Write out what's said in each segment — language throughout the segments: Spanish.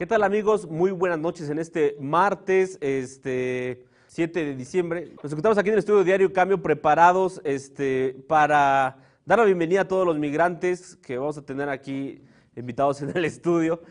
¿Qué tal amigos? Muy buenas noches en este martes, este 7 de diciembre. Nos encontramos aquí en el estudio Diario Cambio preparados este, para dar la bienvenida a todos los migrantes que vamos a tener aquí invitados en el estudio.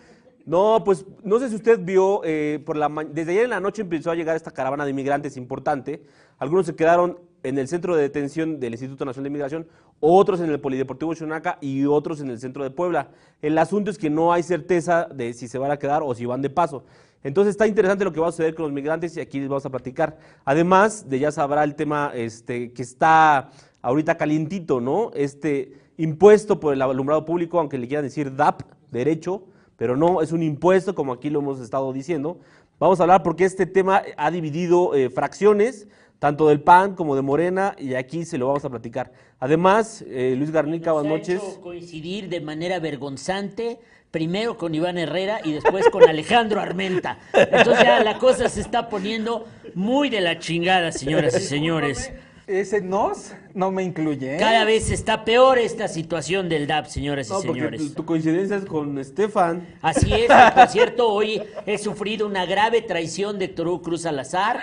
No, pues no sé si usted vio, eh, por la desde ayer en la noche empezó a llegar esta caravana de inmigrantes importante. Algunos se quedaron en el centro de detención del Instituto Nacional de Inmigración, otros en el Polideportivo Xonaca y otros en el centro de Puebla. El asunto es que no hay certeza de si se van a quedar o si van de paso. Entonces está interesante lo que va a suceder con los migrantes y aquí les vamos a platicar. Además de ya sabrá el tema este, que está ahorita calientito, ¿no? Este impuesto por el alumbrado público, aunque le quieran decir DAP, derecho, pero no es un impuesto, como aquí lo hemos estado diciendo. Vamos a hablar porque este tema ha dividido eh, fracciones, tanto del PAN como de Morena, y aquí se lo vamos a platicar. Además, eh, Luis Garnica, buenas noches. Ha coincidir de manera vergonzante primero con Iván Herrera y después con Alejandro Armenta. Entonces ya la cosa se está poniendo muy de la chingada, señoras y señores. Ese nos no me incluye. ¿eh? Cada vez está peor esta situación del DAP, señores y señores. Tu, coincidencia es con Estefan. Así es, por cierto, hoy he sufrido una grave traición de Héctor Cruz Salazar,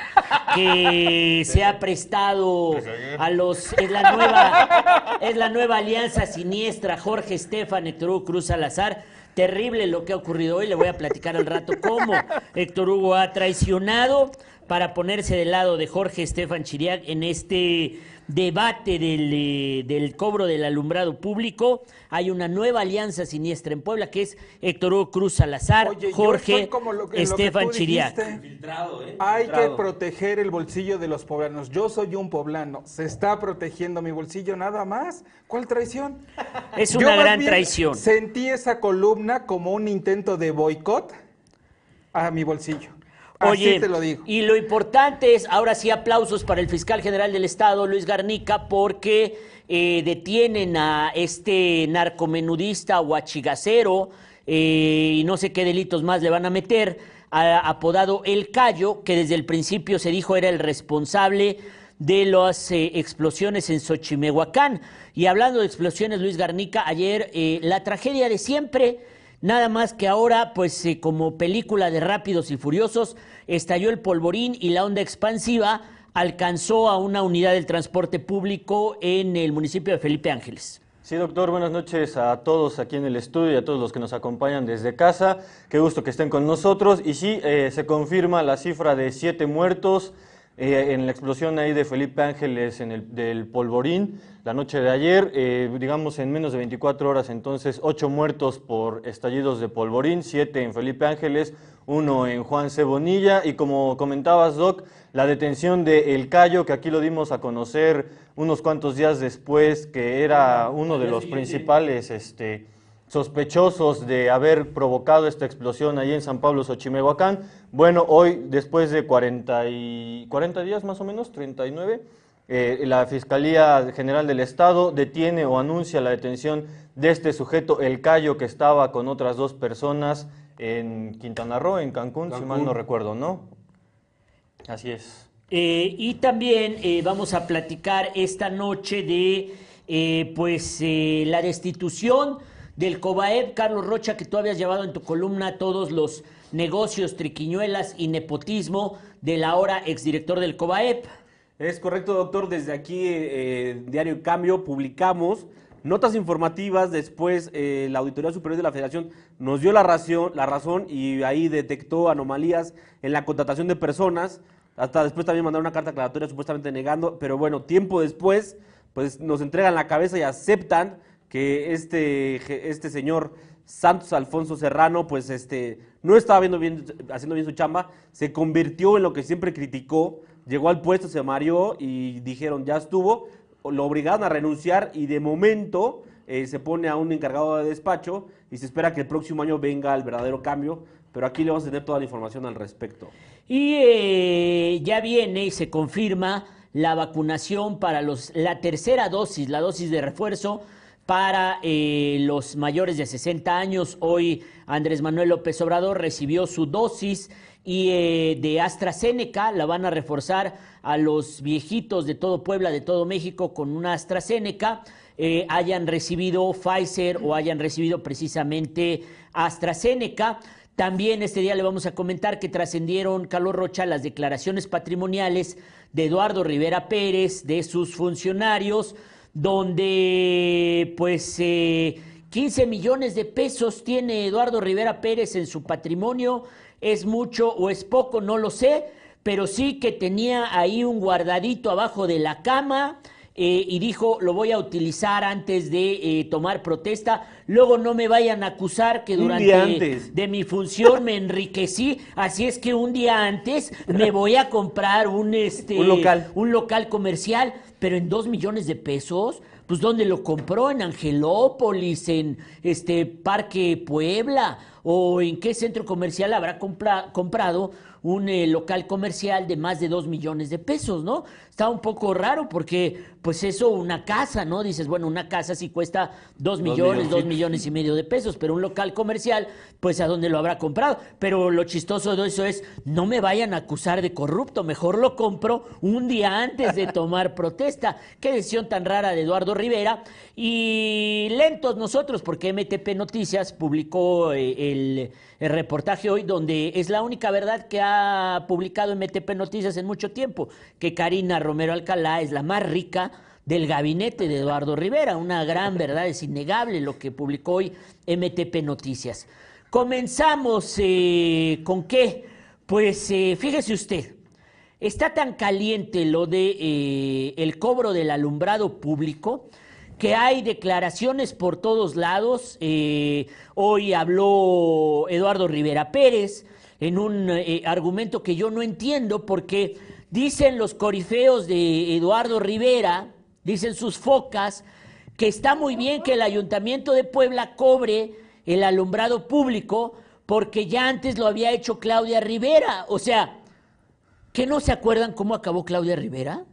que se ha prestado a los. Es la nueva, es la nueva alianza siniestra, Jorge Estefan, Héctor Cruz Salazar terrible lo que ha ocurrido hoy. Le voy a platicar al rato cómo Héctor Hugo ha traicionado para ponerse del lado de Jorge Estefan Chiriac en este debate del, eh, del, cobro del alumbrado público. Hay una nueva alianza siniestra en Puebla que es Héctor Hugo Cruz Salazar, Jorge Estefan Chiriac. ¿eh? Hay que proteger el bolsillo de los poblanos. Yo soy un poblano. Se está protegiendo mi bolsillo nada más. ¿Cuál traición? Es una gran traición. Sentí esa columna como un intento de boicot a mi bolsillo. Oye, te lo digo. y lo importante es, ahora sí, aplausos para el fiscal general del Estado, Luis Garnica, porque eh, detienen a este narcomenudista huachigacero eh, y no sé qué delitos más le van a meter, apodado El Cayo, que desde el principio se dijo era el responsable de las eh, explosiones en Xochimehuacán. Y hablando de explosiones, Luis Garnica, ayer la tragedia de siempre Nada más que ahora, pues eh, como película de Rápidos y Furiosos, estalló el polvorín y la onda expansiva alcanzó a una unidad del transporte público en el municipio de Felipe Ángeles. Sí, doctor, buenas noches a todos aquí en el estudio y a todos los que nos acompañan desde casa. Qué gusto que estén con nosotros. Y sí, eh, se confirma la cifra de siete muertos eh, en la explosión ahí de Felipe Ángeles en el, del Polvorín la noche de ayer, eh, digamos en menos de 24 horas entonces, ocho muertos por estallidos de Polvorín, siete en Felipe Ángeles, uno en Juan Cebonilla y como comentabas Doc, la detención de El Cayo, que aquí lo dimos a conocer unos cuantos días después, que era uno de los principales este, sospechosos de haber provocado esta explosión allí en San Pablo, Xochimehuacán. Bueno, hoy, después de 40, y, 40 días más o menos, 39, eh, la Fiscalía General del Estado detiene o anuncia la detención de este sujeto, el Cayo, que estaba con otras dos personas en Quintana Roo, en Cancún, si mal no recuerdo, ¿no? Así es. Eh, y también eh, vamos a platicar esta noche de pues la destitución del COBAEP, Carlos Rocha, que tú habías llevado en tu columna todos los negocios, triquiñuelas y nepotismo del ahora exdirector del COBAEP. Es correcto, doctor. Desde aquí, eh, Diario Cambio, publicamos notas informativas. Después, eh, la Auditoría Superior de la Federación nos dio la, razón, la razón y ahí detectó anomalías en la contratación de personas. Hasta después también mandaron una carta aclaratoria supuestamente negando. Pero bueno, tiempo después, pues nos entregan la cabeza y aceptan que este, este señor Santos Alfonso Serrano, pues este, no estaba viendo bien, haciendo bien su chamba, se convirtió en lo que siempre criticó, llegó al puesto, se mareó y dijeron, ya estuvo, lo obligaron a renunciar y de momento eh, se pone a un encargado de despacho y se espera que el próximo año venga el verdadero cambio, pero aquí le vamos a tener toda la información al respecto. Y eh, ya viene y se confirma la vacunación para los, la tercera dosis, la dosis de refuerzo para eh, los mayores de 60 años. Hoy Andrés Manuel López Obrador recibió su dosis y eh, de AstraZeneca la van a reforzar a los viejitos de todo Puebla, de todo México con una AstraZeneca. Eh, hayan recibido Pfizer o hayan recibido precisamente AstraZeneca. También este día le vamos a comentar que trascendieron, Carlos Rocha, las declaraciones patrimoniales de Eduardo Rivera Pérez, de sus funcionarios, donde pues 15 eh, millones de pesos tiene Eduardo Rivera Pérez en su patrimonio. ¿Es mucho o es poco? No lo sé, pero sí que tenía ahí un guardadito abajo de la cama eh, y dijo, lo voy a utilizar antes de eh, tomar protesta. Luego no me vayan a acusar que durante de mi función me enriquecí, así es que un día antes me voy a comprar un, este, un local. un local comercial, pero en dos millones de pesos. Pues ¿dónde lo compró? En Angelópolis, en este Parque Puebla, o en qué centro comercial habrá comprado un eh, local comercial de más de dos millones de pesos, ¿no? Está un poco raro porque, pues eso, una casa, ¿no? Dices, bueno, una casa sí cuesta dos millones, dos millones y medio de pesos, pero un local comercial, pues a dónde lo habrá comprado. Pero lo chistoso de eso es, no me vayan a acusar de corrupto, mejor lo compro un día antes de tomar protesta. Qué decisión tan rara de Eduardo Rivera. Y lentos nosotros, porque MTP Noticias publicó eh, el, el reportaje hoy, donde es la única verdad que ha publicado MTP Noticias en mucho tiempo, que Karina Romero Alcalá es la más rica del gabinete de Eduardo Rivera. Una gran verdad, es innegable lo que publicó hoy MTP Noticias. Comenzamos eh, con qué? Pues eh, fíjese usted, está tan caliente lo de eh, el cobro del alumbrado público que hay declaraciones por todos lados. hoy habló Eduardo Rivera Pérez en un argumento que yo no entiendo porque Dicen los corifeos de Eduardo Rivera, dicen sus focas, que está muy bien que el ayuntamiento de Puebla cobre el alumbrado público porque ya antes lo había hecho Claudia Rivera. O sea, ¿que no se acuerdan cómo acabó Claudia Rivera?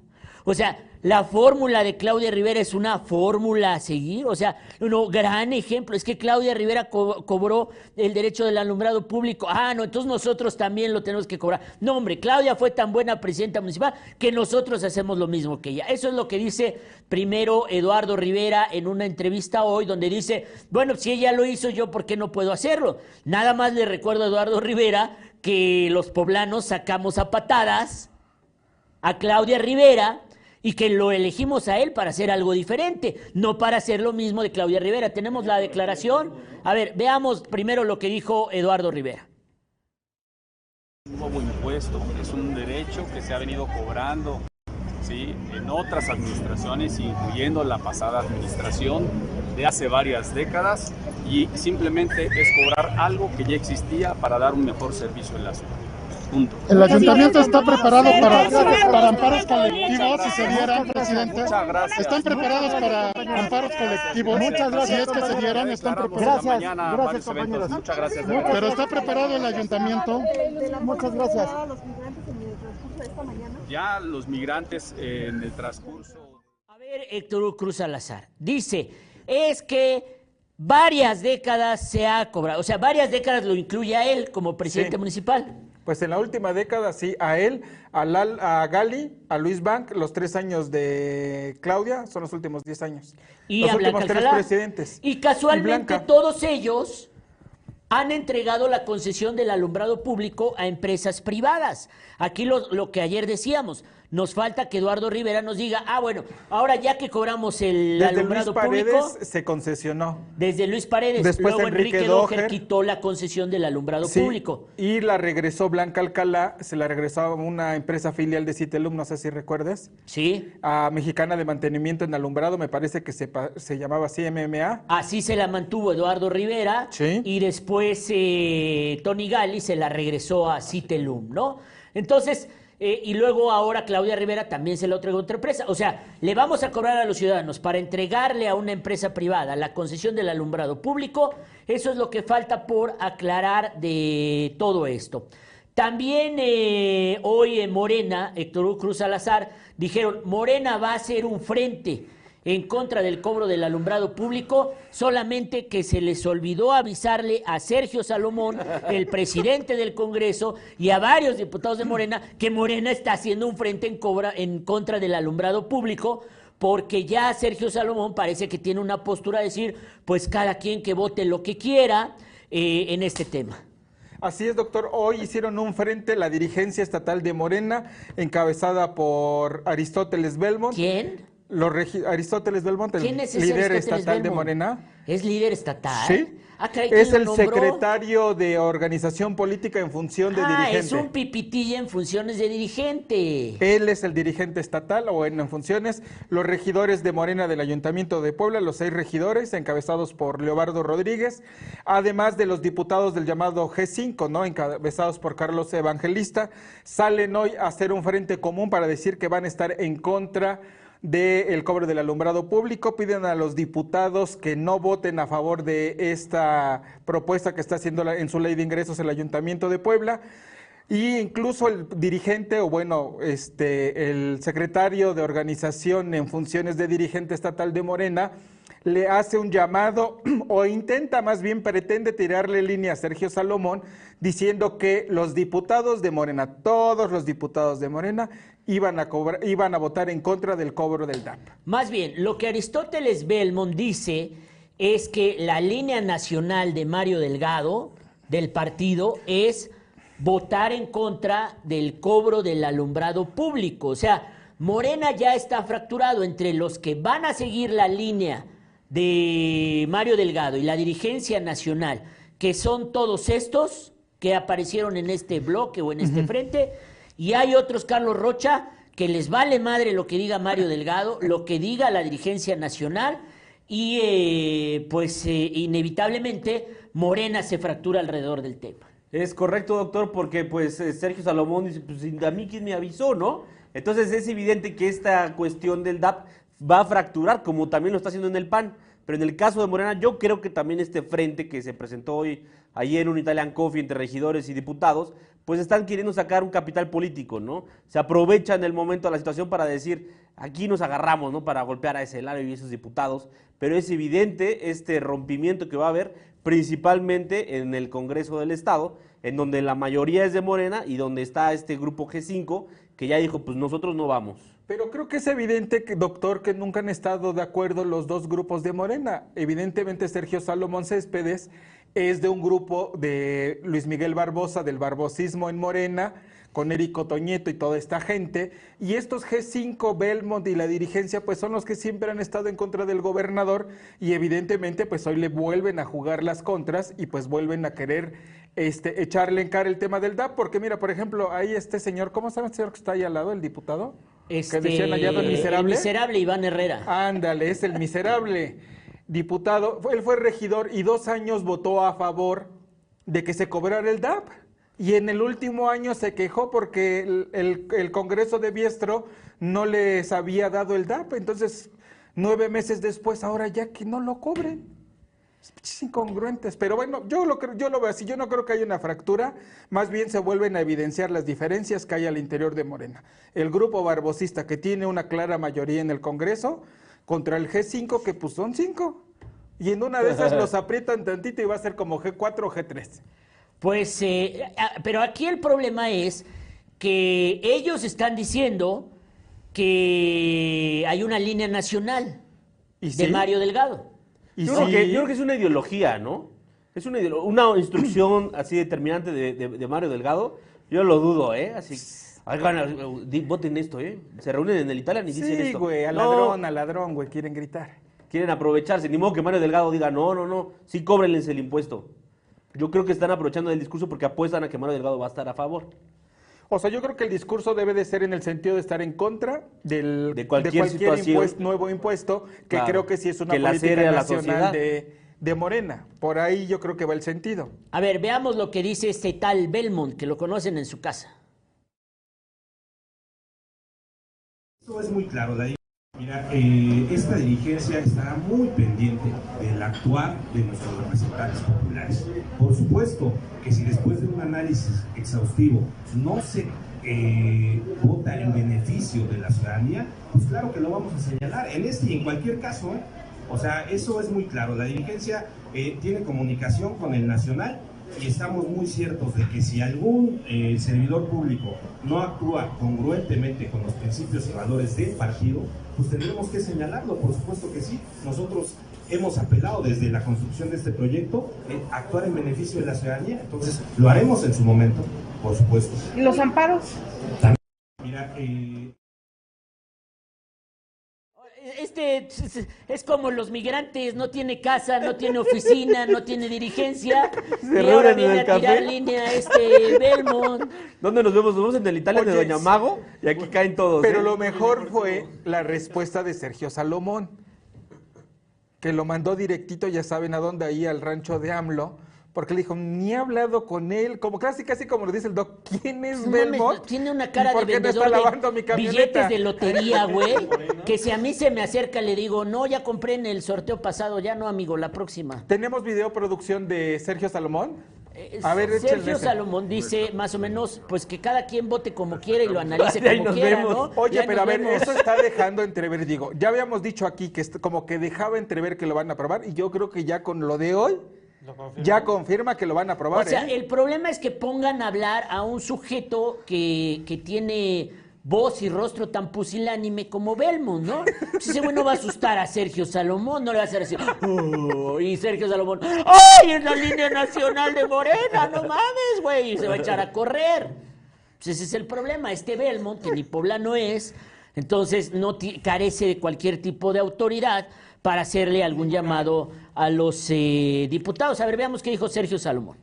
O sea, la fórmula de Claudia Rivera es una fórmula a seguir, o sea, un gran ejemplo. Es que Claudia Rivera cobró el derecho del alumbrado público. Ah, no, entonces nosotros también lo tenemos que cobrar. No, hombre, Claudia fue tan buena presidenta municipal que nosotros hacemos lo mismo que ella. Eso es lo que dice primero Eduardo Rivera en una entrevista hoy, donde dice, bueno, si ella lo hizo, yo, ¿por qué no puedo hacerlo? Nada más le recuerdo a Eduardo Rivera que los poblanos sacamos a patadas a Claudia Rivera y que lo elegimos a él para hacer algo diferente, no para hacer lo mismo de Claudia Rivera. Tenemos la declaración. A ver, veamos primero lo que dijo Eduardo Rivera. Un nuevo impuesto es un derecho que se ha venido cobrando en otras administraciones, incluyendo la pasada administración de hace varias décadas, y simplemente es cobrar algo que ya existía para dar un mejor servicio en la ciudad. El ayuntamiento está preparado para, para amparos colectivos si se dieran, presidente. Muchas gracias. ¿Están preparados para amparos colectivos? Muchas gracias. Si es que se dieran, están preparados. Gracias, gracias compañeros. Muchas gracias. Pero está preparado el ayuntamiento. Muchas gracias. Ya los migrantes en el transcurso. A ver, Héctor Cruz Salazar. Dice, es que varias décadas se ha cobrado, o sea, varias décadas lo incluye a él como presidente municipal. Pues en la última década, sí, a él, a, a Gali, a Luis Bank, los tres años de Claudia son los últimos diez años. Y los a últimos tres presidentes. Y casualmente todos ellos han entregado la concesión del alumbrado público a empresas privadas. Aquí lo, lo que ayer decíamos, nos falta que Eduardo Rivera nos diga, ah, bueno, ahora ya que cobramos el Desde alumbrado Luis Paredes público. se concesionó. Desde Luis Paredes. Después Luego Enrique Enrique Doher. Doher quitó la concesión del alumbrado Sí, público. Y la regresó Blanca Alcalá, se la regresó a una empresa filial de Citelum, no sé si recuerdes. Sí. A Mexicana de Mantenimiento en Alumbrado, me parece que se, se llamaba así MMA. Así se la mantuvo Eduardo Rivera Sí. y después eh, Tony Gali se la regresó a Citelum, ¿no? Entonces, eh, y luego ahora Claudia Rivera también se la entregó otra empresa. O sea, le vamos a cobrar a los ciudadanos para entregarle a una empresa privada la concesión del alumbrado público. Eso es lo que falta por aclarar de todo esto. También eh, hoy en Morena, Héctor Cruz Salazar, dijeron, Morena va a ser un frente en contra del cobro del alumbrado público, solamente que se les olvidó avisarle a Sergio Salomón, el presidente del Congreso, y a varios diputados de Morena, que Morena está haciendo un frente en, cobra, en contra del alumbrado público, porque ya Sergio Salomón parece que tiene una postura de decir, pues cada quien que vote lo que quiera eh, en este tema. Así es, doctor. Hoy hicieron un frente la dirigencia estatal de Morena, encabezada por Aristóteles Belmont. ¿Quién? Aristóteles Belmont, el líder estatal de Morena. ¿Es líder estatal? Sí. Ah, es el secretario de organización política en función de ah, dirigente. es un pipitilla en funciones de dirigente. Él es el dirigente estatal o en, funciones. Los regidores de Morena del Ayuntamiento de Puebla, los seis regidores encabezados por Leobardo Rodríguez, además de los diputados del llamado G5, ¿no? encabezados por Carlos Evangelista, salen hoy a hacer un frente común para decir que van a estar en contra del cobro del alumbrado público. Piden a los diputados que no voten a favor de esta propuesta que está haciendo en su ley de ingresos el Ayuntamiento de Puebla. Y incluso el dirigente, o bueno, este, el secretario de organización en funciones de dirigente estatal de Morena, le hace un llamado o intenta más bien pretende tirarle línea a Sergio Salomón diciendo que los diputados de Morena, todos los diputados de Morena iban a cobrar, iban a votar en contra del cobro del DAP. Más bien, lo que Aristóteles Belmont dice es que la línea nacional de Mario Delgado del partido es votar en contra del cobro del alumbrado público, o sea, Morena ya está fracturado entre los que van a seguir la línea de Mario Delgado y la dirigencia nacional, que son todos estos que aparecieron en este bloque o en este frente, y hay otros, Carlos Rocha, que les vale madre lo que diga Mario Delgado, lo que diga la dirigencia nacional, y eh, pues eh, inevitablemente Morena se fractura alrededor del tema. Es correcto, doctor, porque pues eh, Sergio Salomón dice, pues a mí quién me avisó, ¿no? Entonces es evidente que esta cuestión del DAP va a fracturar, como también lo está haciendo en el PAN. Pero en el caso de Morena, yo creo que también este frente que se presentó hoy, ayer, un Italian Coffee entre regidores y diputados, pues están queriendo sacar un capital político, ¿no? Se aprovechan el momento de la situación para decir, aquí nos agarramos, ¿no? Para golpear a ese Elario y esos diputados. Pero es evidente este rompimiento que va a haber, principalmente en el Congreso del Estado, en donde la mayoría es de Morena y donde está este grupo G5, que ya dijo, pues nosotros no vamos. Pero creo que es evidente, doctor, que nunca han estado de acuerdo los dos grupos de Morena. Evidentemente Sergio Salomón Céspedes es de un grupo de Luis Miguel Barbosa, del barbosismo en Morena, con Érico Toñeto y toda esta gente. Y estos G5, Belmont y la dirigencia, pues son los que siempre han estado en contra del gobernador y evidentemente pues hoy le vuelven a jugar las contras y pues vuelven a querer este, echarle en cara el tema del DAP, porque mira, por ejemplo, ahí este señor, ¿cómo llama el señor que está ahí al lado, el diputado? Este, que decían allá el miserable. El miserable Iván Herrera. Ándale, es el miserable diputado. Él fue regidor y dos años votó a favor de que se cobrara el DAP. Y en el último año se quejó porque el, el Congreso de Biestro no les había dado el DAP. Entonces, nueve meses después, ahora ya que no lo cobren incongruentes, pero bueno, yo lo, yo lo veo así, yo no creo que haya una fractura, más bien se vuelven a evidenciar las diferencias que hay al interior de Morena. El grupo barbosista que tiene una clara mayoría en el Congreso contra el G5 que pues son cinco. Y en una de esas los aprietan tantito y va a ser como G4 o G3. Pues, eh, pero aquí el problema es que ellos están diciendo que hay una línea nacional de Mario Delgado. Yo, creo que, yo, creo que, es una ideología, ¿no? Es una, una instrucción así determinante de, Mario Delgado. Yo lo dudo, ¿eh? Así, voten esto, ¿eh? Se reúnen en el Italia y dicen esto. Sí, güey, al ladrón, al ladrón, güey, quieren gritar. Quieren aprovecharse. Ni modo que Mario Delgado diga, no, no, no, sí cóbrenles el impuesto. Yo creo que están aprovechando el discurso porque apuestan a que Mario Delgado va a estar a favor. O sea, yo creo que el discurso debe de ser en el sentido de estar en contra del, de cualquier, nuevo impuesto, que creo que sí es una política nacional de, de, Morena. Por ahí yo creo que va el sentido. A ver, veamos lo que dice este tal Belmont, que lo conocen en su casa. Esto es muy claro, David. Mira, eh, esta dirigencia estará muy pendiente del actuar de nuestros representantes populares. Por supuesto que si después de un análisis exhaustivo no se eh, vota en beneficio de la ciudadanía, pues claro que lo vamos a señalar en este y en cualquier caso. ¿eh? O sea, eso es muy claro. La dirigencia tiene comunicación con el nacional y estamos muy ciertos de que si algún servidor público no actúa congruentemente con los principios y valores del partido, pues tendremos que señalarlo, por supuesto que sí. Nosotros hemos apelado desde la construcción de este proyecto, eh, actuar en beneficio de la ciudadanía. Entonces, lo haremos en su momento, por supuesto. ¿Y los amparos? También, mira, eh, este es como los migrantes, no tiene casa, no tiene oficina, no tiene dirigencia. Se y ahora viene el a tirar café. línea este Belmont. ¿Dónde nos vemos? Nos vemos en el Italia de Doña Mago y aquí caen todos. Pero ¿eh? lo mejor fue la respuesta de Sergio Salomón, que lo mandó directito, ya saben a dónde, ahí al rancho de AMLO, porque le dijo, ni he hablado con él, como casi casi como lo dice el doc, ¿quién es No tiene una ¿Y cara por de qué no vendedor está lavando mi de camioneta? billetes de lotería, güey. Que si a mí se me acerca le digo, no, ya compré en el sorteo pasado, ya no, amigo, la próxima. ¿Tenemos video producción de Sergio Salomón? Eh, A ver, Sergio. Salomón dice más o menos, pues que cada quien vote como quiera y lo analice Ahí como nos quiera, vemos. ¿no? Oye, Ya pero a ver, vemos. eso está dejando entrever, digo, ya habíamos dicho aquí que como que dejaba entrever que lo van a aprobar y yo creo que ya con lo de hoy ya confirma que lo van a aprobar. O sea, ¿eh? el problema es que pongan a hablar a un sujeto que, que tiene voz y rostro tan pusilánime como Belmont, ¿no? Pues ese güey no va a asustar a Sergio Salomón, no le va a hacer así. "Oh", y Sergio Salomón, ¡ay! Es la línea nacional de Morena, no mames, güey. Y se va a echar a correr. Pues ese es el problema. Este Belmont, que ni poblano es, entonces no carece de cualquier tipo de autoridad para hacerle algún llamado a los eh, diputados. A ver, veamos qué dijo Sergio Salomón.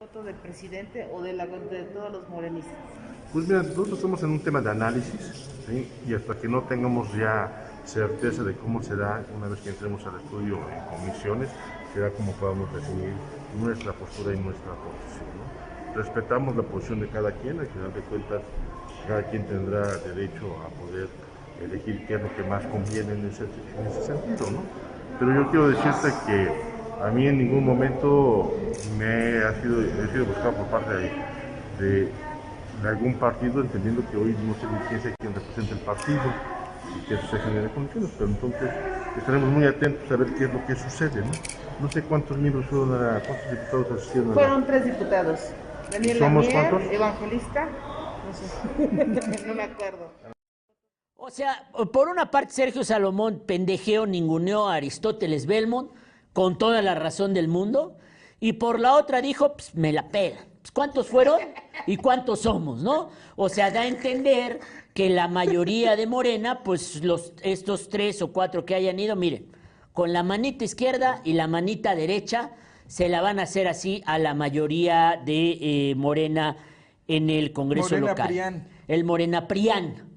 ¿Voto del presidente o de, la, de todos los morenistas? Pues mira, nosotros estamos en un tema de análisis ¿sí? y hasta que no tengamos ya certeza de cómo será una vez que entremos al estudio en comisiones, será como podamos definir nuestra postura y nuestra posición. ¿no? Respetamos la posición de cada quien, al final de cuentas cada quien tendrá derecho a poder elegir qué es lo que más conviene en ese, en ese sentido. ¿no? Pero yo quiero decirte que a mí en ningún momento me ha sido, he sido buscado por parte de, de de algún partido, entendiendo que hoy no sé ni quién sea quien representa el partido y que eso se genere condiciones, pero entonces estaremos muy atentos a ver qué es lo que sucede, ¿no? No sé cuántos miembros fueron a, cuántos diputados asistieron a Fueron tres diputados. Daniel ¿Somos Lamier, cuántos? evangelista, no sé, no me acuerdo. O sea, por una parte Sergio Salomón pendejeó, ninguneó a Aristóteles Belmont con toda la razón del mundo y por la otra dijo, pues me la pela. Pues, ¿Cuántos fueron y cuántos somos, no? O sea, da a entender que la mayoría de Morena, pues los, estos tres o cuatro que hayan ido, miren, con la manita izquierda y la manita derecha se la van a hacer así a la mayoría de eh, Morena en el Congreso Morena local. Prián. El Morena Prián.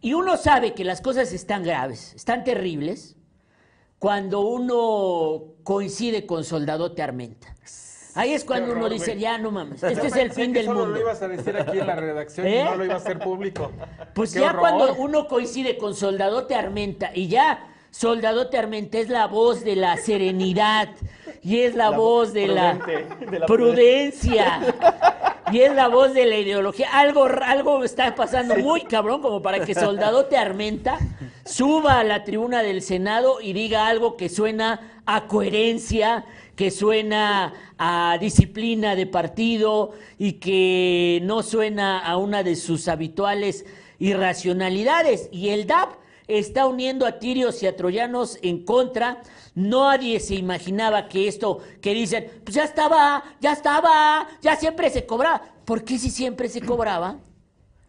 Y uno sabe que las cosas están graves, están terribles, cuando uno coincide con Soldadote Armenta. Ahí es cuando uno dice, ya no mames, este es el fin que del solo mundo. lo ibas a decir aquí en la redacción ¿Eh? y no lo iba a hacer público. Pues ¡Qué ya horror! cuando uno coincide con Soldadote Armenta y ya Soldadote Armenta es la voz de la serenidad y es la, voz de la, prudente, de la prudencia y es la voz de la ideología. Algo, algo está pasando muy cabrón como para que Soldadote Armenta suba a la tribuna del Senado y diga algo que suena a coherencia, que suena a disciplina de partido y que no suena a una de sus habituales irracionalidades. Y el DAP está uniendo a tirios y a troyanos en contra. Nadie se imaginaba que esto que dicen, pues ya estaba, ya estaba, ya siempre se cobraba. ¿Por qué si siempre se cobraba?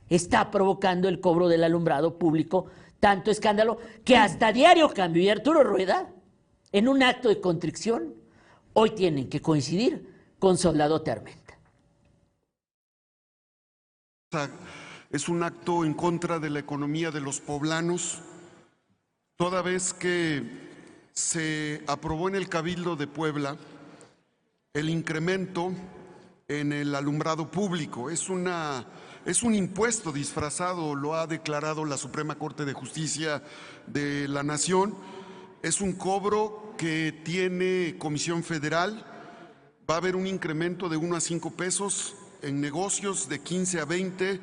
Está provocando el cobro del alumbrado público tanto escándalo que hasta Diario Cambio y Arturo Rueda, en un acto de contrición, hoy tienen que coincidir con Soldadote Armenta. Es un acto en contra de la economía de los poblanos, toda vez que se aprobó en el Cabildo de Puebla el incremento en el alumbrado público. Es, una, es un impuesto disfrazado, lo ha declarado la Suprema Corte de Justicia de la Nación. Es un cobro que tiene Comisión Federal. Va a haber un incremento de 1 a 5 pesos en negocios, de 15 a 20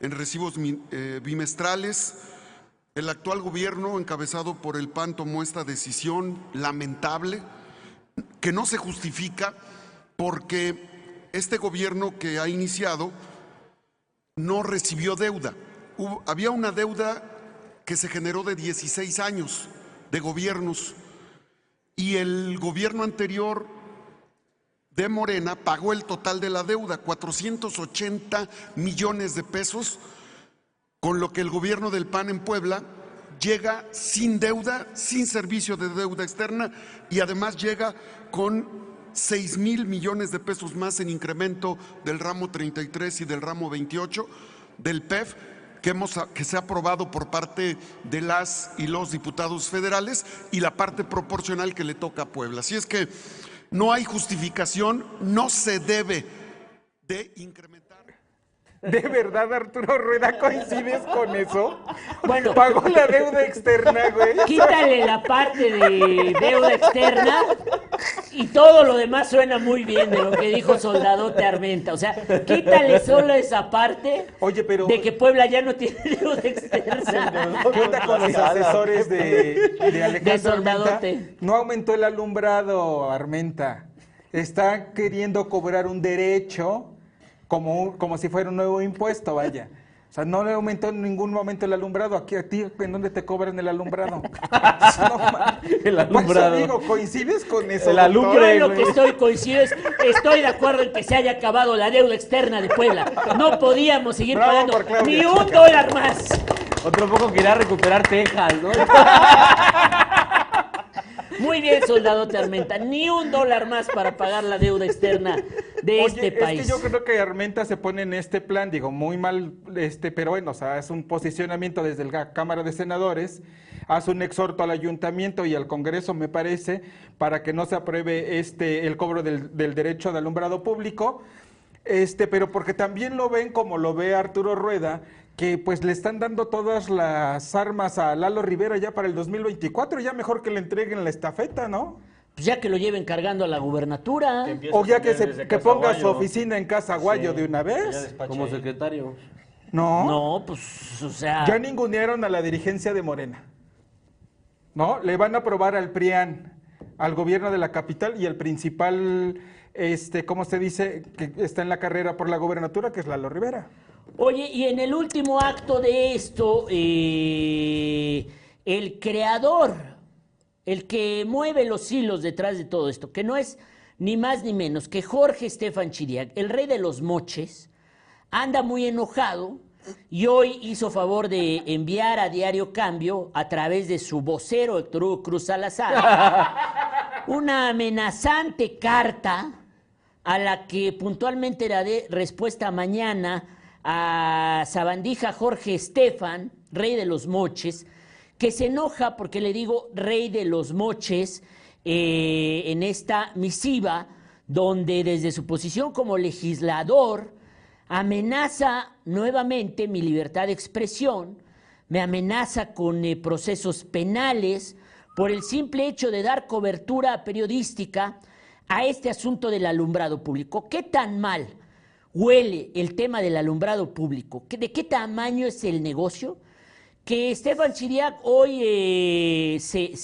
en recibos eh, bimestrales. El actual gobierno, encabezado por el PAN, tomó esta decisión lamentable que no se justifica porque este gobierno que ha iniciado no recibió deuda. Había una deuda que se generó de 16 años de gobiernos. Y el gobierno anterior de Morena pagó el total de la deuda, 480 millones de pesos, con lo que el gobierno del PAN en Puebla llega sin deuda, sin servicio de deuda externa y además llega con 6 mil millones de pesos más en incremento del ramo 33 y del ramo 28 del PEF que, hemos, que se ha aprobado por parte de las y los diputados federales y la parte proporcional que le toca a Puebla. Así es que no hay justificación, no se debe de incrementar. ¿De verdad, Arturo Rueda, coincides con eso? Bueno. Pagó la deuda externa, güey. Quítale la parte de deuda externa y todo lo demás suena muy bien de lo que dijo Soldadote Armenta. O sea, quítale solo esa parte Oye, pero... de que Puebla ya no tiene deuda externa. ¿Qué onda con los asesores de, de Alejandro Armenta? No aumentó el alumbrado, Armenta. Está queriendo cobrar un derecho como, como si fuera un nuevo impuesto, vaya. O sea, no le aumentó en ningún momento el alumbrado. Aquí a ti, ¿en dónde te cobran el alumbrado? el alumbrado. digo, ¿coincides con eso? El alumbre, lo que estoy coincido estoy de acuerdo en que se haya acabado la deuda externa de Puebla. No podíamos seguir pagando ni un dólar más. Otro poco que irá a recuperar Texas, ¿no? Muy bien, soldado Armenta. Ni un dólar más para pagar la deuda externa de este país. Es que yo creo que Armenta se pone en este plan, digo, muy mal, este, pero bueno, o sea, es un posicionamiento desde la Cámara de Senadores, hace un exhorto al ayuntamiento y al Congreso, me parece, para que no se apruebe este el cobro del, del derecho de alumbrado público. Este, pero porque también lo ven como lo ve Arturo Rueda, que pues le están dando todas las armas a Lalo Rivera ya para el 2024, ya mejor que le entreguen la estafeta, ¿no? Pues ya que lo lleven cargando a la gubernatura. O ya que, se, que ponga su oficina en Casa Guayo de una vez. Como secretario. No. No, pues, o sea. Ya ningunearon a la dirigencia de Morena. ¿No? Le van a aprobar al PRIAN, al gobierno de la capital y al principal, este, ¿cómo se dice? Que está en la carrera por la gobernatura, que es Lalo Rivera. Oye, y en el último acto de esto, eh, el creador, el que mueve los hilos detrás de todo esto, que no es ni más ni menos que Jorge Estefan Chiriac, el rey de los moches, anda muy enojado y hoy hizo favor de enviar a Diario Cambio, a través de su vocero Héctor Hugo Cruz Salazar, una amenazante carta a la que puntualmente daré respuesta mañana a Sabandija Jorge Estefan, rey de los moches, que se enoja porque le digo rey de los moches eh, en esta misiva, donde desde su posición como legislador amenaza nuevamente mi libertad de expresión, me amenaza con eh, procesos penales por el simple hecho de dar cobertura periodística a este asunto del alumbrado público. ¿Qué tan mal? huele el tema del alumbrado público, ¿de qué tamaño es el negocio? Que Estefan Chiriac hoy eh, se,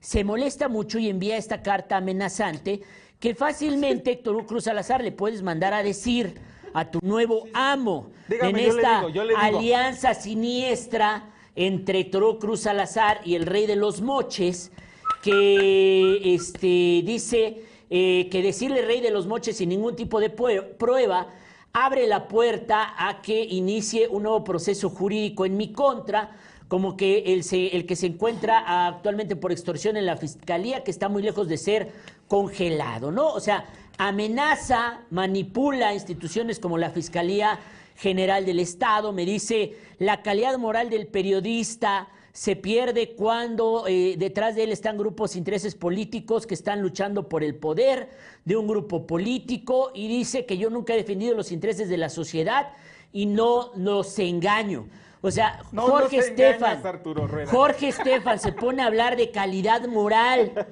se, molesta mucho y envía esta carta amenazante que fácilmente, Héctor Cruz Salazar, le puedes mandar a decir a tu nuevo amo en esta alianza siniestra entre Héctor Cruz Salazar y el rey de los moches, que este, dice eh, que decirle rey de los moches sin ningún tipo de prueba abre la puerta a que inicie un nuevo proceso jurídico en mi contra, como que el, que se encuentra actualmente por extorsión en la fiscalía, que está muy lejos de ser congelado, ¿no? O sea, amenaza, manipula instituciones como la Fiscalía General del Estado, me dice la calidad moral del periodista, se pierde cuando eh, detrás de él están grupos de intereses políticos que están luchando por el poder de un grupo político y dice que yo nunca he defendido los intereses de la sociedad y no nos engaño. O sea, Jorge Estefan, Jorge Estefan se pone a hablar de calidad moral.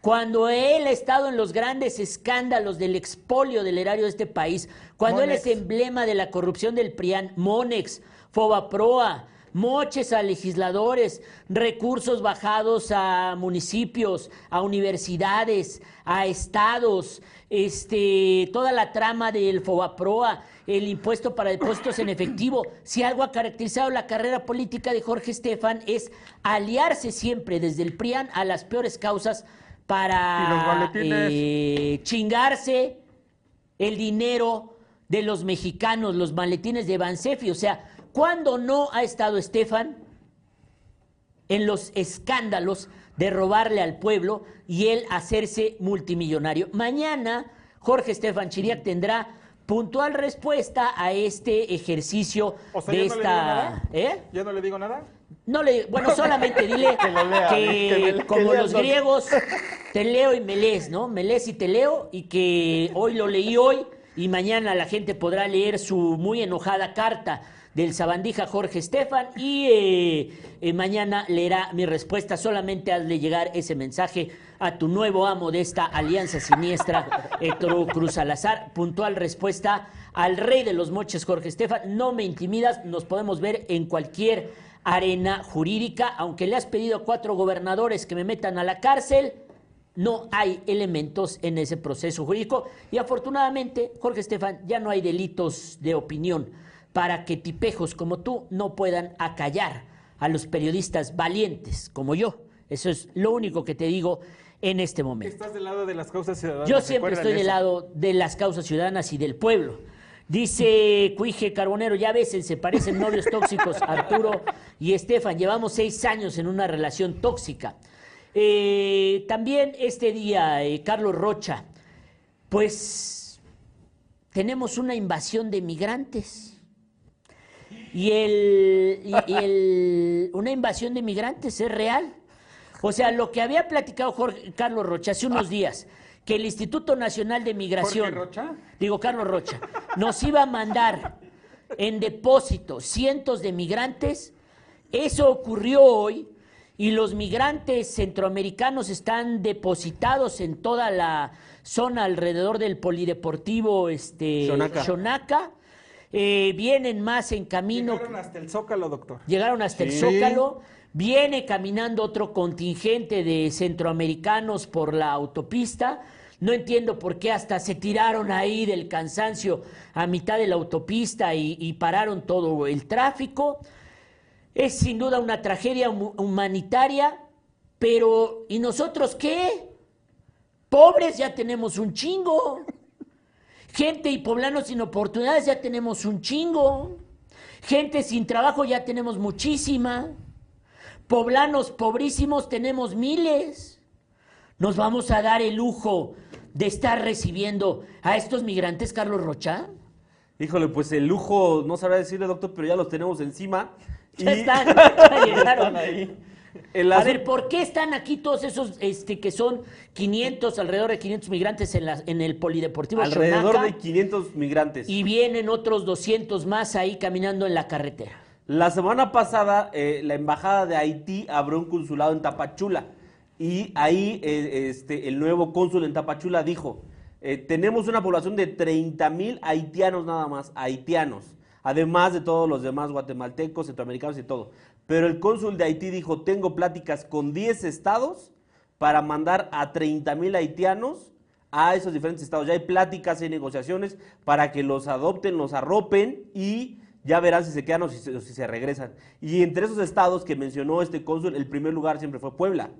Cuando él ha estado en los grandes escándalos del expolio del erario de este país, cuando él es emblema de la corrupción del PRIAN, Monex, Fobaproa, moches a legisladores, recursos bajados a municipios, a universidades, a estados, este, toda la trama del FOBAPROA, el impuesto para depósitos en efectivo. Si algo ha caracterizado la carrera política de Jorge Estefan es aliarse siempre desde el PRIAN a las peores causas para eh, chingarse el dinero de los mexicanos, los maletines de Bansefi. O sea, ¿cuándo no ha estado Estefan en los escándalos de robarle al pueblo y él hacerse multimillonario? Mañana Jorge Estefan Chiriac tendrá puntual respuesta a este ejercicio de esta. ¿Eh? ¿Ya no le digo nada? No le, bueno, solamente dile que, como los griegos, te leo y me lees, ¿no? Me lees y te leo y que hoy lo leí hoy y mañana la gente podrá leer su muy enojada carta del sabandija Jorge Estefan y eh, eh, mañana leerá mi respuesta. Solamente hazle llegar ese mensaje a tu nuevo amo de esta alianza siniestra, Héctor Cruz Salazar. Puntual respuesta al rey de los moches, Jorge Estefan. No me intimidas, nos podemos ver en cualquier arena jurídica, aunque le has pedido a cuatro gobernadores que me metan a la cárcel. No hay elementos en ese proceso jurídico y afortunadamente, Jorge Estefan, ya no hay delitos de opinión para que tipejos como tú no puedan acallar a los periodistas valientes como yo. Eso es lo único que te digo en este momento. Estás del lado de las causas ciudadanas. Yo siempre estoy del lado de las causas ciudadanas y del pueblo. Dice Cuije Carbonero, ya ves, se parecen novios tóxicos Arturo y Estefan. Llevamos seis años en una relación tóxica. Eh, también este día, eh, Carlos Rocha, pues tenemos una invasión de migrantes. Y, el, una invasión de migrantes es real. O sea, lo que había platicado Carlos Rocha hace unos días, que el Instituto Nacional de Migración, Rocha? digo Carlos Rocha, nos iba a mandar en depósito cientos de migrantes, eso ocurrió hoy y los migrantes centroamericanos están depositados en toda la zona alrededor del polideportivo este, Xonaca eh, vienen más en camino. Llegaron hasta el Zócalo, doctor. Llegaron hasta el Zócalo. Viene caminando otro contingente de centroamericanos por la autopista. No entiendo por qué hasta se tiraron ahí del cansancio a mitad de la autopista y, pararon todo el tráfico. Es sin duda una tragedia humanitaria, pero ¿y nosotros qué? Pobres ya tenemos un chingo. Gente y poblanos sin oportunidades ya tenemos un chingo. Gente sin trabajo ya tenemos muchísima. Poblanos pobrísimos tenemos miles. ¿Nos vamos a dar el lujo de estar recibiendo a estos migrantes, Carlos Rocha? Híjole, pues el lujo, no sabrá decirle, doctor, pero ya los tenemos encima. Ya están, ya llegaron. ahí a ver, ¿por qué están aquí todos esos este, que son 500, alrededor de 500 migrantes en, la, en el polideportivo Alrededor de 500 migrantes. Y vienen otros 200 más ahí caminando en la carretera. La semana pasada, eh, la embajada de Haití abrió un consulado en Tapachula. Y ahí eh, este, el nuevo cónsul en Tapachula dijo, eh, tenemos una población de 30 mil haitianos nada más, haitianos además de todos los demás guatemaltecos, centroamericanos y todo. Pero el cónsul de Haití dijo, tengo pláticas con 10 estados para mandar a 30 mil haitianos a esos diferentes estados. Ya hay pláticas, y negociaciones para que los adopten, los arropen y ya verán si se quedan o si se, regresan. Y entre esos estados que mencionó este cónsul, el primer lugar siempre fue Puebla.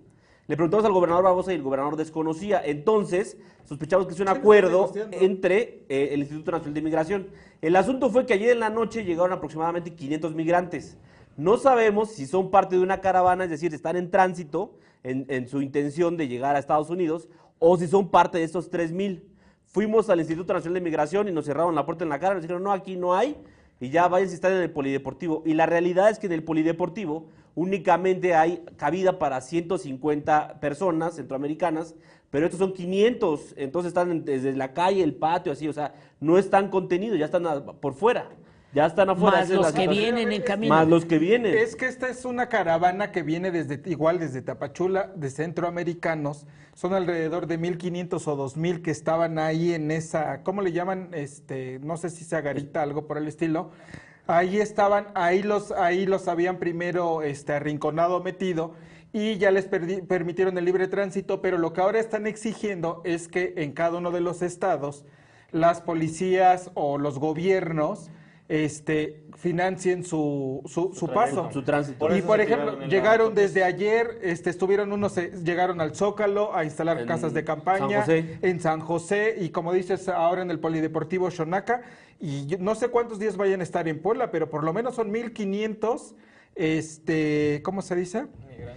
Le preguntamos al gobernador Barbosa y el gobernador desconocía. Entonces, sospechamos que es un acuerdo entre eh, el Instituto Nacional de Inmigración. El asunto fue que ayer en la noche llegaron aproximadamente 500 migrantes. No sabemos si son parte de una caravana, es decir, están en tránsito en, su intención de llegar a Estados Unidos, o si son parte de estos 3.000. Fuimos al Instituto Nacional de Migración y nos cerraron la puerta en la cara, nos dijeron, no, aquí no hay, y ya vayan si están en el polideportivo. Y la realidad es que en el polideportivo únicamente hay cabida para 150 personas centroamericanas, pero estos son 500, entonces están desde la calle, el patio, así, o sea, no están contenidos, ya están por fuera. Ya están afuera. Más los que vienen en camino. Más los que vienen. Es que esta es una caravana que viene desde, igual desde Tapachula, de centroamericanos. Son alrededor de 1.500 o 2.000 que estaban ahí en esa, ¿cómo le llaman? Este, no sé si se garita, algo por el estilo. Ahí estaban, ahí los, ahí los habían primero este, arrinconado, metido y ya les permitieron el libre tránsito, pero lo que ahora están exigiendo es que en cada uno de los estados las policías o los gobiernos este, financien su, su, paso. Su tránsito. y por ejemplo, llegaron desde ayer, este, estuvieron unos, eh, llegaron al Zócalo a instalar casas de campaña en San José y como dices ahora en el Polideportivo Xonaca. Y no sé cuántos días vayan a estar en Puebla, pero por lo menos son 1500 este, ¿cómo se dice?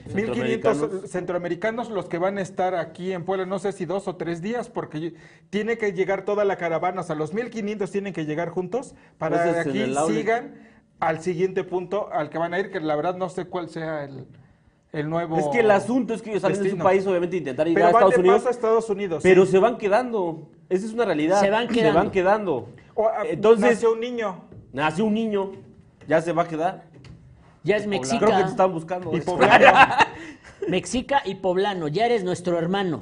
1.500 centroamericanos los que van a estar aquí en Puebla, no sé si dos o tres días, porque tiene que llegar toda la caravana, o sea, los 1.500 tienen que llegar juntos para que aquí sigan al siguiente punto al que van a ir, que la verdad no sé cuál sea el, el nuevo. Es que el asunto es que ellos salen de su país, obviamente, intentar ir a Estados Unidos. a Estados Unidos. Pero se van quedando. Esa es una realidad. Se van quedando. Se van quedando. Ah, Entonces, nació un niño. Nació un niño. Ya se va a quedar. Ya es mexica. Creo que te están buscando. Y poblano. mexica y poblano, ya eres nuestro hermano.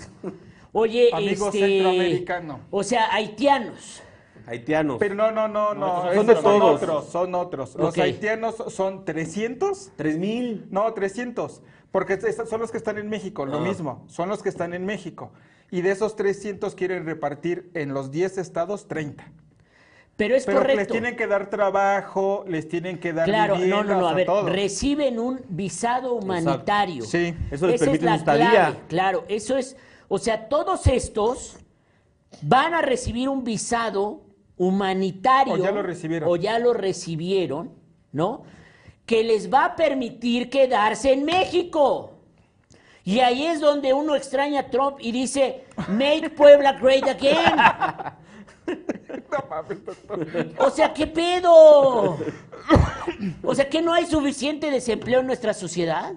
Oye, Amigo este, centroamericano. O sea, haitianos. Haitianos. Pero no, no, no, no. son de todos. otros, son otros. Los haitianos son 300. ¿Tres mil? No, 300. Porque son los que están en México, lo ah. mismo. Son los que están en México. Y de esos 300 quieren repartir en los 10 estados 30. Pero es correcto. les tienen que dar trabajo, les tienen que dar Claro, no, no, no, a ver, reciben un visado humanitario. Sí, eso les permite es la claro, eso es, o sea, todos estos van a recibir un visado humanitario. O ya lo recibieron. O ya lo recibieron, ¿no? Que les va a permitir quedarse en México. Y ahí es donde uno extraña a Trump y dice, make Puebla great again. O sea, ¿qué pedo? O sea, ¿que no hay suficiente desempleo en nuestra sociedad?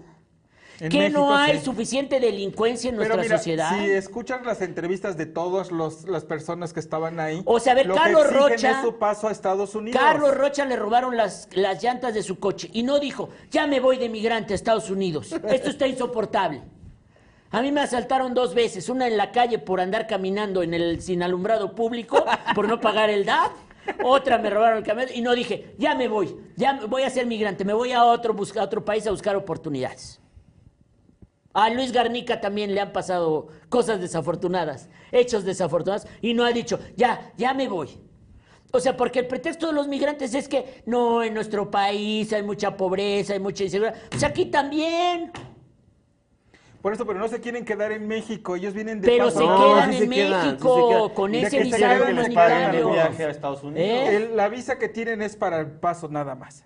¿Que no hay suficiente delincuencia en nuestra sociedad? Si escuchas las entrevistas de todas las personas que estaban ahí, o sea, a ver, Carlos Rocha, su paso a Estados Unidos. Carlos Rocha le robaron las, las llantas de su coche y no dijo, ya me voy de migrante a Estados Unidos. Esto está insoportable. A mí me asaltaron dos veces, una en la calle por andar caminando en el sin alumbrado público, por no pagar el DAP. Otra me robaron el camión y no dije, ya me voy, ya voy a ser migrante, me voy a otro, a otro país a buscar oportunidades. A Luis Garnica también le han pasado cosas desafortunadas, hechos desafortunados, y no ha dicho, ya, ya me voy. O sea, porque el pretexto de los migrantes es que no, en nuestro país hay mucha pobreza, hay mucha inseguridad. Pues aquí también. Por eso, pero no se quieren quedar en México, ellos vienen de Pero se quedan en México con ese visado humanitario. viaje a Estados Unidos. ¿Eh? la visa que tienen es para el paso nada más.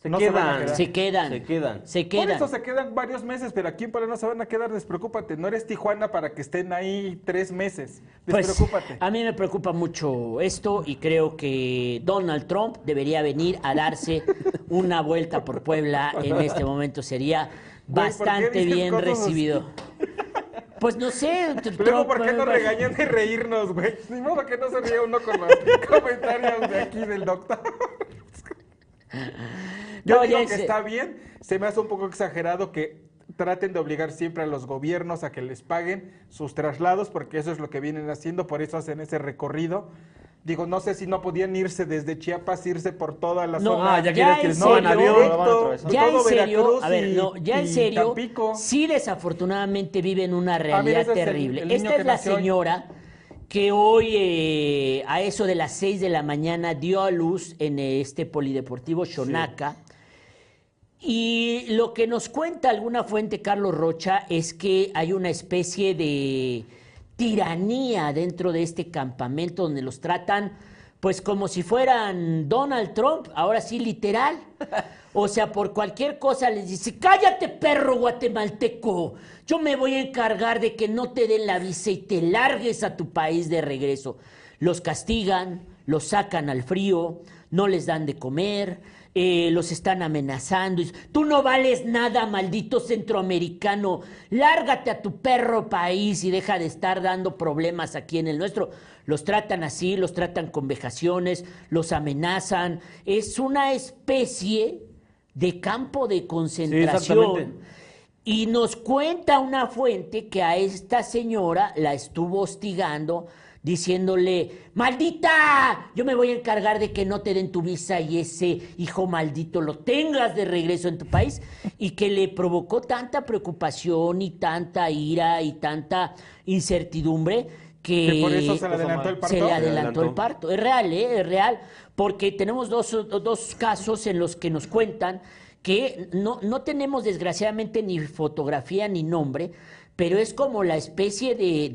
Se, quedan, se, quedan, se quedan, se quedan. Por eso se quedan varios meses, pero aquí en Puebla no se van a quedar, despreocúpate. No eres Tijuana para que estén ahí tres meses. Pues, despreocúpate. a mí me preocupa mucho esto y creo que Donald Trump debería venir a darse una vuelta por Puebla en este momento. Sería bastante bien recibido. Pues no sé. Luego, ¿por qué nos regañan de reírnos, güey? Ni modo que no se ríe uno con los comentarios de aquí del doctor. Yo digo que está bien. Se me hace un poco exagerado que traten de obligar siempre a los gobiernos a que les paguen sus traslados, porque eso es lo que vienen haciendo, por eso hacen ese recorrido. Digo, no sé si no podían irse desde Chiapas, irse por toda la no, zona. Ah, ya, ya que no, directo, ya en serio, a ver, no, ya en serio, sí desafortunadamente viven una ah, realidad terrible. Esta es la señora que hoy eh, a eso de las 6 de la mañana dio a luz en este polideportivo Xonaca. Y lo que nos cuenta alguna fuente, Carlos Rocha, es que hay una especie de tiranía dentro de este campamento donde los tratan pues como si fueran Donald Trump, ahora sí literal. O sea, por cualquier cosa les dice, cállate perro guatemalteco, yo me voy a encargar de que no te den la visa y te largues a tu país de regreso. Los castigan, los sacan al frío, no les dan de comer, eh, los están amenazando. Tú no vales nada, maldito centroamericano. Lárgate a tu perro país y deja de estar dando problemas aquí en el nuestro. Los tratan así, los tratan con vejaciones, los amenazan. Es una especie de campo de concentración. y nos cuenta una fuente que a esta señora la estuvo hostigando diciéndole, maldita, yo me voy a encargar de que no te den tu visa y ese hijo maldito lo tengas de regreso en tu país, y que le provocó tanta preocupación y tanta ira y tanta incertidumbre que, por eso se le adelantó el parto. Se le adelantó el parto. Es real, ¿eh? es real, porque tenemos dos, dos casos en los que nos cuentan que no, no tenemos desgraciadamente ni fotografía ni nombre, pero es como la especie de,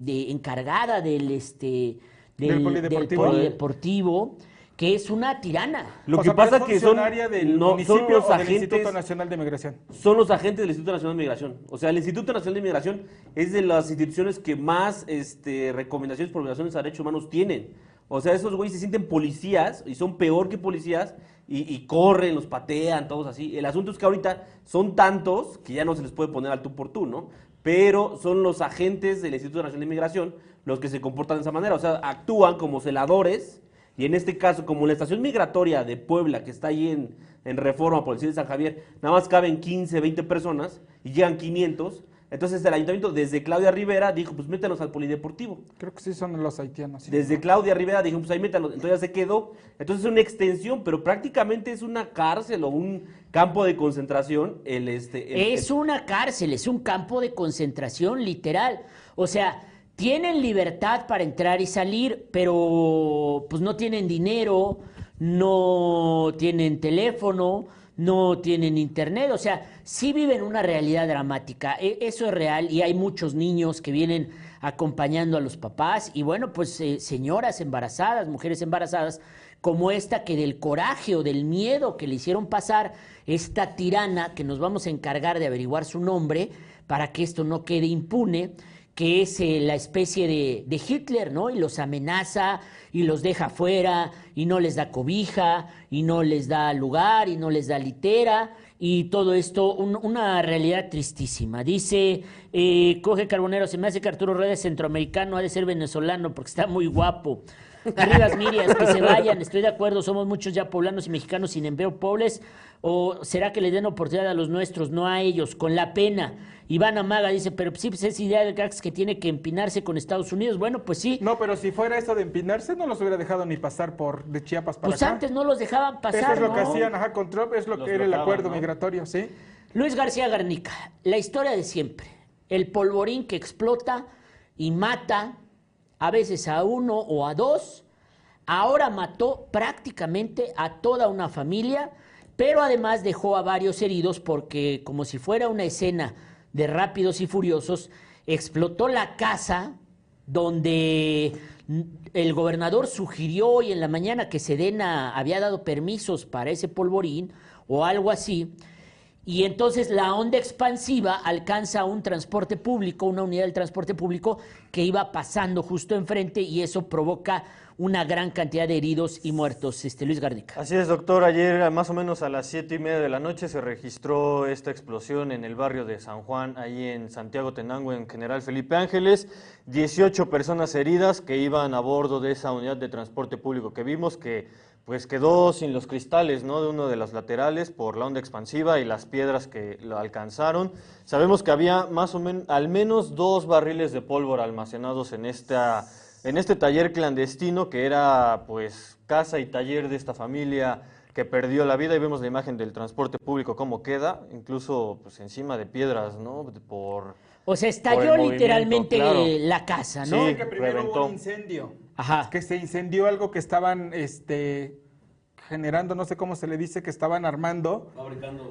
de, encargada del, este, del, polideportivo. que es una tirana. Lo que pasa es que son, del no, son los agentes, del Instituto Nacional de Migración. Son los agentes del Instituto Nacional de Migración. O sea, el Instituto Nacional de Migración es de las instituciones que más este, recomendaciones por violaciones a derechos humanos tienen. O sea, esos güeyes se sienten policías y son peor que policías y, corren, los patean, todos así. El asunto es que ahorita son tantos que ya no se les puede poner al tú por tú, ¿no? Pero son los agentes del Instituto Nacional de Inmigración los que se comportan de esa manera. O sea, actúan como celadores y en este caso, como la estación migratoria de Puebla, que está ahí en, en Reforma por el de San Javier, nada más caben 15, 20 personas y llegan 500 entonces el ayuntamiento, desde Claudia Rivera, dijo, pues métanos al polideportivo. Creo que sí son los haitianos. Desde Claudia Rivera dijo, pues ahí métanos. Entonces ya se quedó. Entonces es una extensión, pero prácticamente es una cárcel o un campo de concentración. El, este, es una cárcel, es un campo de concentración literal. O sea, tienen libertad para entrar y salir, pero pues no tienen dinero, no tienen teléfono, no tienen internet, o sea, sí viven una realidad dramática, e, eso es real y hay muchos niños que vienen acompañando a los papás y bueno, pues eh, señoras embarazadas, mujeres embarazadas, como esta que del coraje o del miedo que le hicieron pasar esta tirana, que nos vamos a encargar de averiguar su nombre para que esto no quede impune, que es eh, la especie de, de, Hitler, ¿no? Y los amenaza y los deja fuera y no les da cobija y no les da lugar y no les da litera y todo esto, una realidad tristísima. Dice, eh, coge Carbonero, se me hace que Arturo Rueda centroamericano, ha de ser venezolano porque está muy guapo. Rivas Mirias, que se vayan, estoy de acuerdo, somos muchos ya poblanos y mexicanos sin empleo pobres, o será que le den oportunidad a los nuestros, no a ellos, con la pena. Iván Amaga dice, pero sí, pues es idea de Gax que tiene que empinarse con Estados Unidos. Bueno, pues sí. No, pero si fuera eso de empinarse, no los hubiera dejado ni pasar por de Chiapas para Pues antes no los dejaban pasar, Eso es lo que hacían, ajá, con Trump, es lo que era el acuerdo migratorio, ¿sí? Luis García Garnica, la historia de siempre. El polvorín que explota y mata a veces a uno o a dos. Ahora mató prácticamente a toda una familia, pero además dejó a varios heridos porque como si fuera una escena de Rápidos y Furiosos, explotó la casa donde el gobernador sugirió hoy en la mañana que Sedena había dado permisos para ese polvorín o algo así. Y entonces la onda expansiva alcanza un transporte público, una unidad del transporte público que iba pasando justo enfrente y eso provoca una gran cantidad de heridos y muertos. Este, Luis Gardica. Así es, doctor. Ayer, más o menos a las siete y media de la noche, se registró esta explosión en el barrio de San Juan, ahí en Santiago Tenango, en General Felipe Ángeles. 18 personas heridas que iban a bordo de esa unidad de transporte público que vimos que pues quedó sin los cristales ¿no? de uno de los laterales por la onda expansiva y las piedras que lo alcanzaron. Sabemos que había más o menos al menos dos barriles de pólvora almacenados en esta en este taller clandestino que era pues casa y taller de esta familia que perdió la vida y vemos la imagen del transporte público cómo queda, incluso pues encima de piedras, ¿no? Por o sea, estalló literalmente la casa, ¿no? Sí, que primero hubo un incendio. Ajá. Que se incendió algo que estaban este generando, no sé cómo se le dice, que estaban armando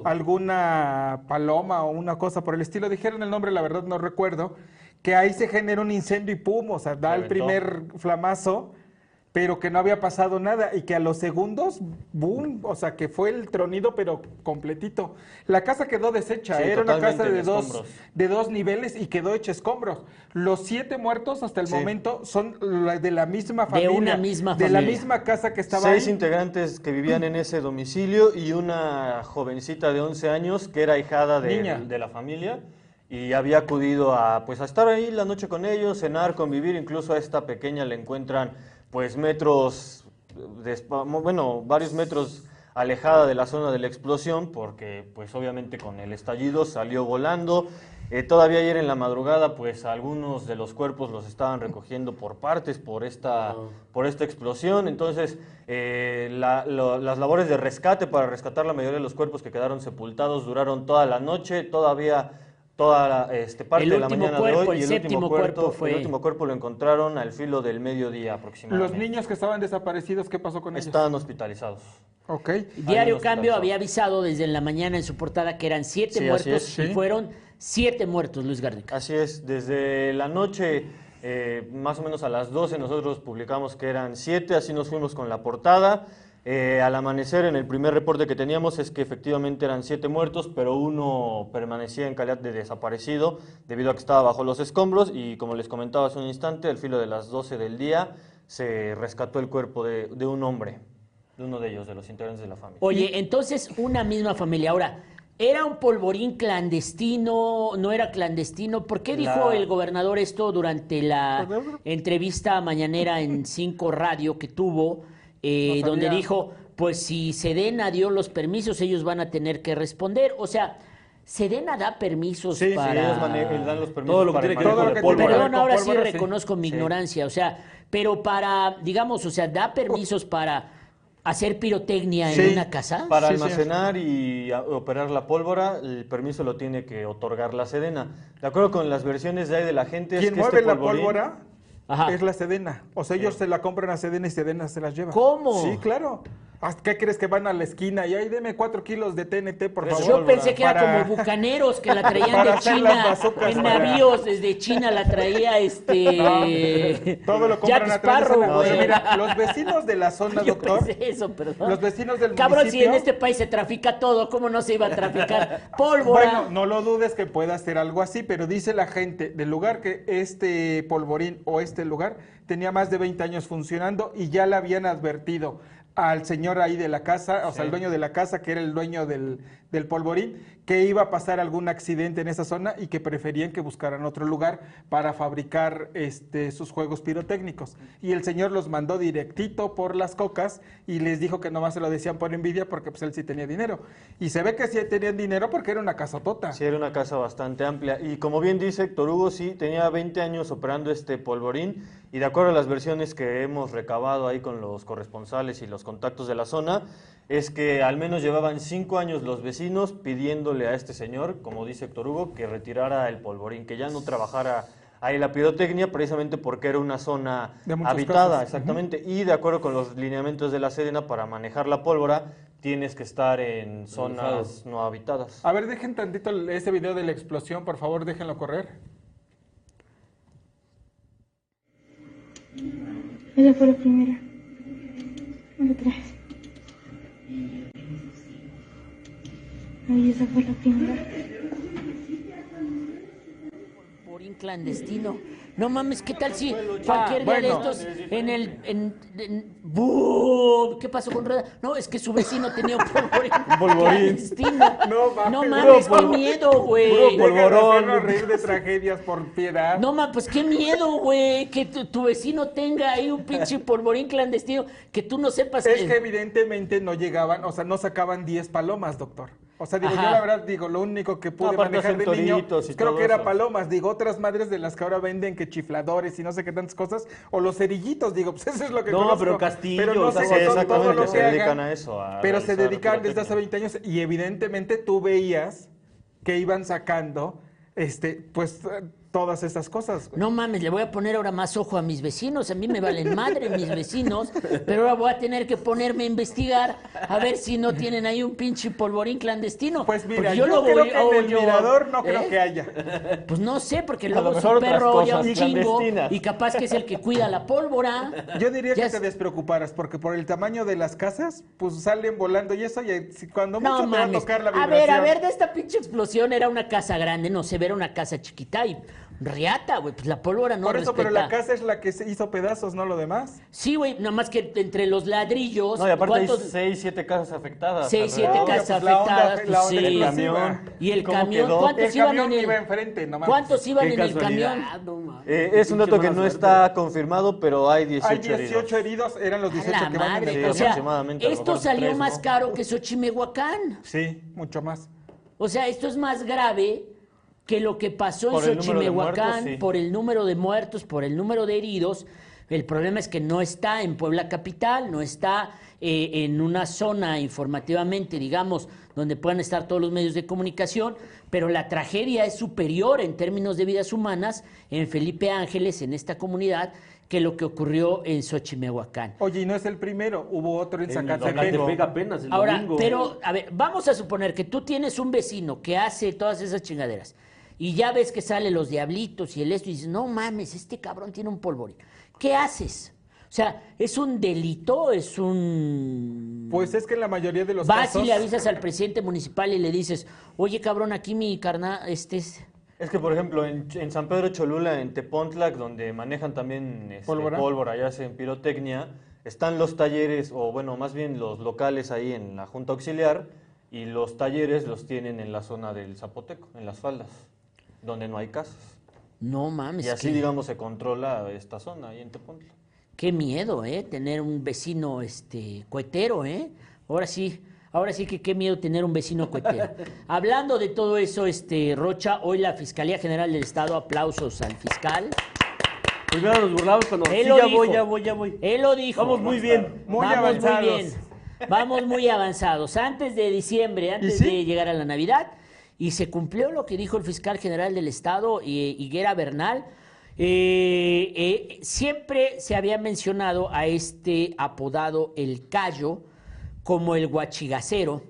alguna paloma o una cosa por el estilo. Dijeron el nombre, la verdad no recuerdo que ahí se genera un incendio y pum, o sea, da el primer flamazo, pero que no había pasado nada y que a los segundos, boom, o sea, que fue el tronido, pero completito. La casa quedó deshecha, era una casa de dos, de dos niveles y quedó hecha escombros. Los siete muertos hasta el momento son de la misma familia. De una misma De la misma casa que estaba Seis integrantes que vivían en ese domicilio y una jovencita de 11 años que era hijada de, de la familia y había acudido a pues a estar ahí la noche con ellos, cenar, convivir, incluso a esta pequeña le encuentran pues metros, bueno, varios metros alejada de la zona de la explosión porque pues obviamente con el estallido salió volando Eh, todavía ayer en la madrugada, pues algunos de los cuerpos los estaban recogiendo por partes por esta, por esta explosión. Entonces, eh, las labores de rescate para rescatar la mayoría de los cuerpos que quedaron sepultados duraron toda la noche. Todavía toda la, este, parte de la mañana de hoy. y el, último cuerpo, fue... el último cuerpo lo encontraron al filo del mediodía aproximadamente. ¿Los niños que estaban desaparecidos, qué pasó con ellos? Estaban hospitalizados. Ok. Diario Cambio había avisado desde la mañana en su portada que eran siete muertos y fueron siete muertos, Luis Gardica. Así es, desde la noche, eh, más o menos a las 12, nosotros publicamos que eran siete, así nos fuimos con la portada. Eh, al amanecer, en el primer reporte que teníamos es que efectivamente eran siete muertos, pero uno permanecía en calidad de desaparecido debido a que estaba bajo los escombros y como les comentaba hace un instante, al filo de las 12 del día se rescató el cuerpo de, de un hombre, de uno de ellos, de los integrantes de la familia. Oye, entonces una misma familia. Ahora, ¿Era un polvorín clandestino? ¿No era clandestino? ¿Por qué dijo el gobernador esto durante la entrevista mañanera en Cinco Radio que tuvo, eh, donde dijo, pues si Sedena dio los permisos, ellos van a tener que responder? O sea, Sedena da permisos para... Sí, ellos dan los permisos todo lo que tiene que ver con pólvora. Perdón, ahora sí reconozco mi ignorancia. O sea, pero para, digamos, o sea, da permisos para hacer pirotecnia en una casa? Para almacenar y operar la pólvora, el permiso lo tiene que otorgar la Sedena. De acuerdo con las versiones de ahí de la gente... ¿Quién mueve la pólvora? Es la Sedena. O sea, ellos se la compran a Sedena y Sedena se las lleva. ¿Cómo? Sí, claro. ¿Qué crees que van a la esquina y ahí deme cuatro kilos de TNT, por favor? Yo pensé que era como bucaneros que la traían de China, en navíos desde China la traía este... todo lo compran a través de Mira, los vecinos de la zona, Yo doctor... Pensé eso, perdón. Los vecinos del Cabrón, municipio... si en este país se trafica todo, ¿cómo no se iba a traficar pólvora? Bueno, no lo dudes que pueda ser algo así, pero dice la gente del lugar que este polvorín o este lugar tenía más de 20 años funcionando y ya le habían advertido al señor ahí de la casa, o sea, el dueño de la casa, que era el dueño del, del polvorín, que iba a pasar algún accidente en esa zona y que preferían que buscaran otro lugar para fabricar este, sus juegos pirotécnicos. Y el señor los mandó directito por las cocas y les dijo que nomás se lo decían por envidia porque pues él sí tenía dinero. Y se ve que sí tenían dinero porque era una casa tota. Sí, era una casa bastante amplia. Y como bien dice Héctor Hugo, sí, tenía 20 años operando este polvorín y de acuerdo a las versiones que hemos recabado ahí con los corresponsales y los contactos de la zona, es que al menos llevaban cinco años los vecinos pidiéndole a este señor, como dice Héctor Hugo, que retirara el polvorín, que ya no trabajara ahí la pirotecnia, precisamente porque era una zona habitada, exactamente, y de acuerdo con los lineamientos de la Sedena, para manejar la pólvora tienes que estar en zonas no habitadas. A ver, dejen tantito ese video de la explosión, por favor, déjenlo correr. Esa fue la primera. Otra. Ay, esa fue la primera. Morín clandestino. No mames, ¿qué tal si cualquier día de estos en el. En, ¿Qué pasó con Rueda? No, es que su vecino tenía un polvorín. clandestino. No mames, no mames qué miedo, güey. Polvorón. reír de tragedias por piedad. No mames, pues qué miedo, güey. Que tu, vecino tenga ahí un pinche polvorín clandestino. Que tú no sepas Es que evidentemente no llegaban, o sea, no sacaban 10 palomas, doctor. O sea, digo, yo la verdad digo, lo único que pude manejar de niño, creo que era palomas. Digo, otras madres de las que ahora venden que chifladores y no sé qué tantas cosas, o los cerillitos, digo, pues eso es lo que No, pero Castillo, pero no sé exactamente, se dedican a eso. pero se dedican desde hace 20 años y evidentemente tú veías que iban sacando, este, pues todas estas cosas. No mames, le voy a poner ahora más ojo a mis vecinos. A mí me valen madre mis vecinos, pero ahora voy a tener que ponerme a investigar a ver si no tienen ahí un pinche polvorín clandestino. Pues mira, yo, lo creo voy, que en el mirador no creo ¿eh? que haya. Pues no sé, porque luego su perro oye un chingo y capaz que es el que cuida la pólvora. Yo diría que te despreocuparas, porque por el tamaño de las casas, pues salen volando y eso, y cuando mucho te va a tocar la vibración. A ver, a ver, de esta pinche explosión era una casa grande, no se ve, era una casa chiquita y Riata, güey, pues la pólvora no Por eso, pero la casa es la que se hizo pedazos, no lo demás. Sí, güey, nada más que entre los ladrillos... No, y aparte hay seis, siete casas afectadas. Seis, siete casas pues afectadas, pues sí. El camión. Y el camión, ¿cuántos iban en el... iba enfrente, ¿Cuántos iban en el camión? Eh, es un dato que no está confirmado, pero hay 18 heridos. Hay 18 heridos, eran los 18 que van en el o sea, esto salió más caro que Xochimehuacán. Sí, mucho más. O sea, esto es más grave que lo que pasó en Xochimehuacán, por el número de muertos, por el número de heridos, el problema es que no está en Puebla Capital, no está eh, en una zona informativamente, digamos, donde puedan estar todos los medios de comunicación, pero la tragedia es superior en términos de vidas humanas en Felipe Ángeles, en esta comunidad, que lo que ocurrió en Xochimehuacán. Oye, y no es el primero, hubo otro en Zacatepec. apenas el Ahora, pero, a ver, vamos a suponer que tú tienes un vecino que hace todas esas chingaderas y ya ves que salen los diablitos y el esto y dices, no mames, este cabrón tiene un polvorín. ¿Qué haces? O sea, ¿es un delito? ¿Es un...? Pues es que en la mayoría de los Vas y le avisas al presidente municipal y le dices, oye, cabrón, aquí mi carnal, este es... Es que, por ejemplo, en, San Pedro Cholula, en Tepontlac, donde manejan también este, ¿Pólvora? y hacen pirotecnia, están los talleres, o bueno, más bien los locales ahí en la Junta Auxiliar, y los talleres los tienen en la zona del Zapoteco, en las faldas donde no hay casas. No mames. Y así, digamos, se controla esta zona ahí en Tepontla. Qué miedo, ¿eh? Tener un vecino este, cohetero, ¿eh? Ahora sí, ahora sí que qué miedo tener un vecino cohetero. Hablando de todo eso, este, Rocha, hoy la Fiscalía General del Estado, aplausos al fiscal. Primero nos burlamos cuando Él sí, lo ya dijo. voy, ya voy, ya voy. Él lo dijo. Vamos muy bien. Muy Vamos avanzados. muy bien. Vamos muy avanzados. Antes de diciembre, antes de llegar a la Navidad, y se cumplió lo que dijo el fiscal general del Estado, Higuera Bernal. Eh, eh, siempre se había mencionado a este apodado el Cayo como el guachigacero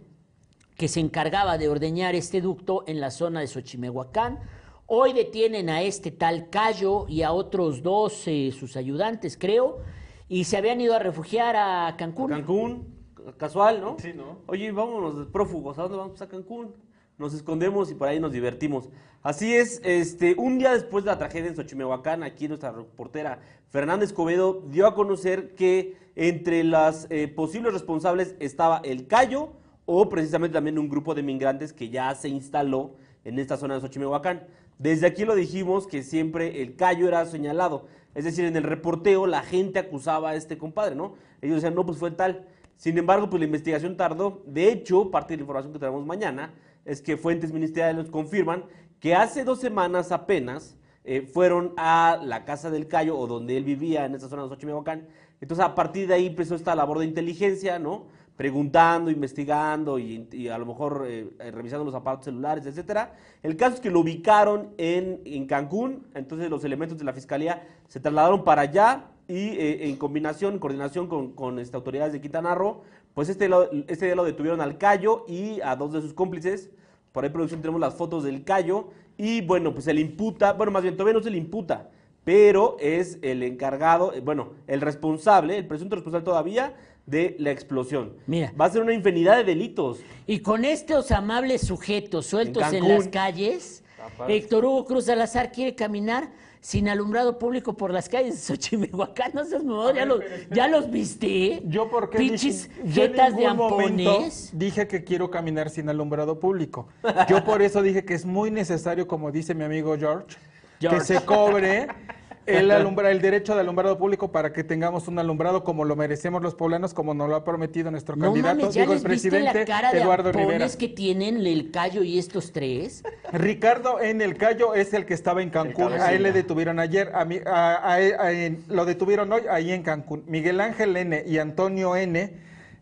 que se encargaba de ordeñar este ducto en la zona de Xochimehuacán. Hoy detienen a este tal Cayo y a otros dos, eh, sus ayudantes, creo, y se habían ido a refugiar a Cancún. Cancún, casual, ¿no? Sí, ¿no? Oye, vámonos prófugos, ¿a dónde vamos? A Cancún nos escondemos y por ahí nos divertimos. Así es, este, un día después de la tragedia en Xochimehuacán, aquí nuestra reportera Fernanda Escobedo dio a conocer que entre las eh, posibles responsables estaba el Cayo o precisamente también un grupo de migrantes que ya se instaló en esta zona de Xochimehuacán. Desde aquí lo dijimos que siempre el Cayo era señalado, es decir, en el reporteo la gente acusaba a este compadre, ¿no? Ellos decían, no, pues fue tal. Sin embargo, pues la investigación tardó. De hecho, parte de la información que tenemos mañana es que fuentes ministeriales confirman que hace dos semanas apenas eh, fueron a la casa del Cayo o donde él vivía en esa zona de Xochimehuacán. Entonces, a partir de ahí empezó esta labor de inteligencia, ¿no? Preguntando, investigando y, a lo mejor eh, eh, revisando los aparatos celulares, etcétera. El caso es que lo ubicaron en, en Cancún, entonces los elementos de la fiscalía se trasladaron para allá y en combinación, en coordinación con, con este, autoridades de Quintana Roo, pues este, este día lo detuvieron al Cayo y a dos de sus cómplices. Por ahí, producción, tenemos las fotos del Cayo. Y bueno, pues se le imputa, bueno, más bien todavía no se le imputa, pero es el encargado, eh, bueno, el responsable, el presunto responsable todavía de la explosión. Mira. Va a ser una infinidad de delitos. Y con estos amables sujetos sueltos en, las calles, Héctor Hugo Cruz Salazar quiere caminar sin alumbrado público por las calles de Xochimehuacán. No seas modo, ya, los, ya los viste. Yo porque Pinches jetas de ampones. Dije que quiero caminar sin alumbrado público. Yo por eso dije que es muy necesario, como dice mi amigo George. que se cobre el, alumbra, el derecho de alumbrado público para que tengamos un alumbrado como lo merecemos los poblanos, como nos lo ha prometido nuestro no candidato, mames, ¿ya digo, les el presidente viste la cara Eduardo de Rivera. que tienen el Cayo y estos tres? Ricardo en el Cayo es el que estaba en Cancún. A él le detuvieron ayer, a, mí- a- a- a- en- lo detuvieron hoy ahí en Cancún. Miguel Ángel N y Antonio N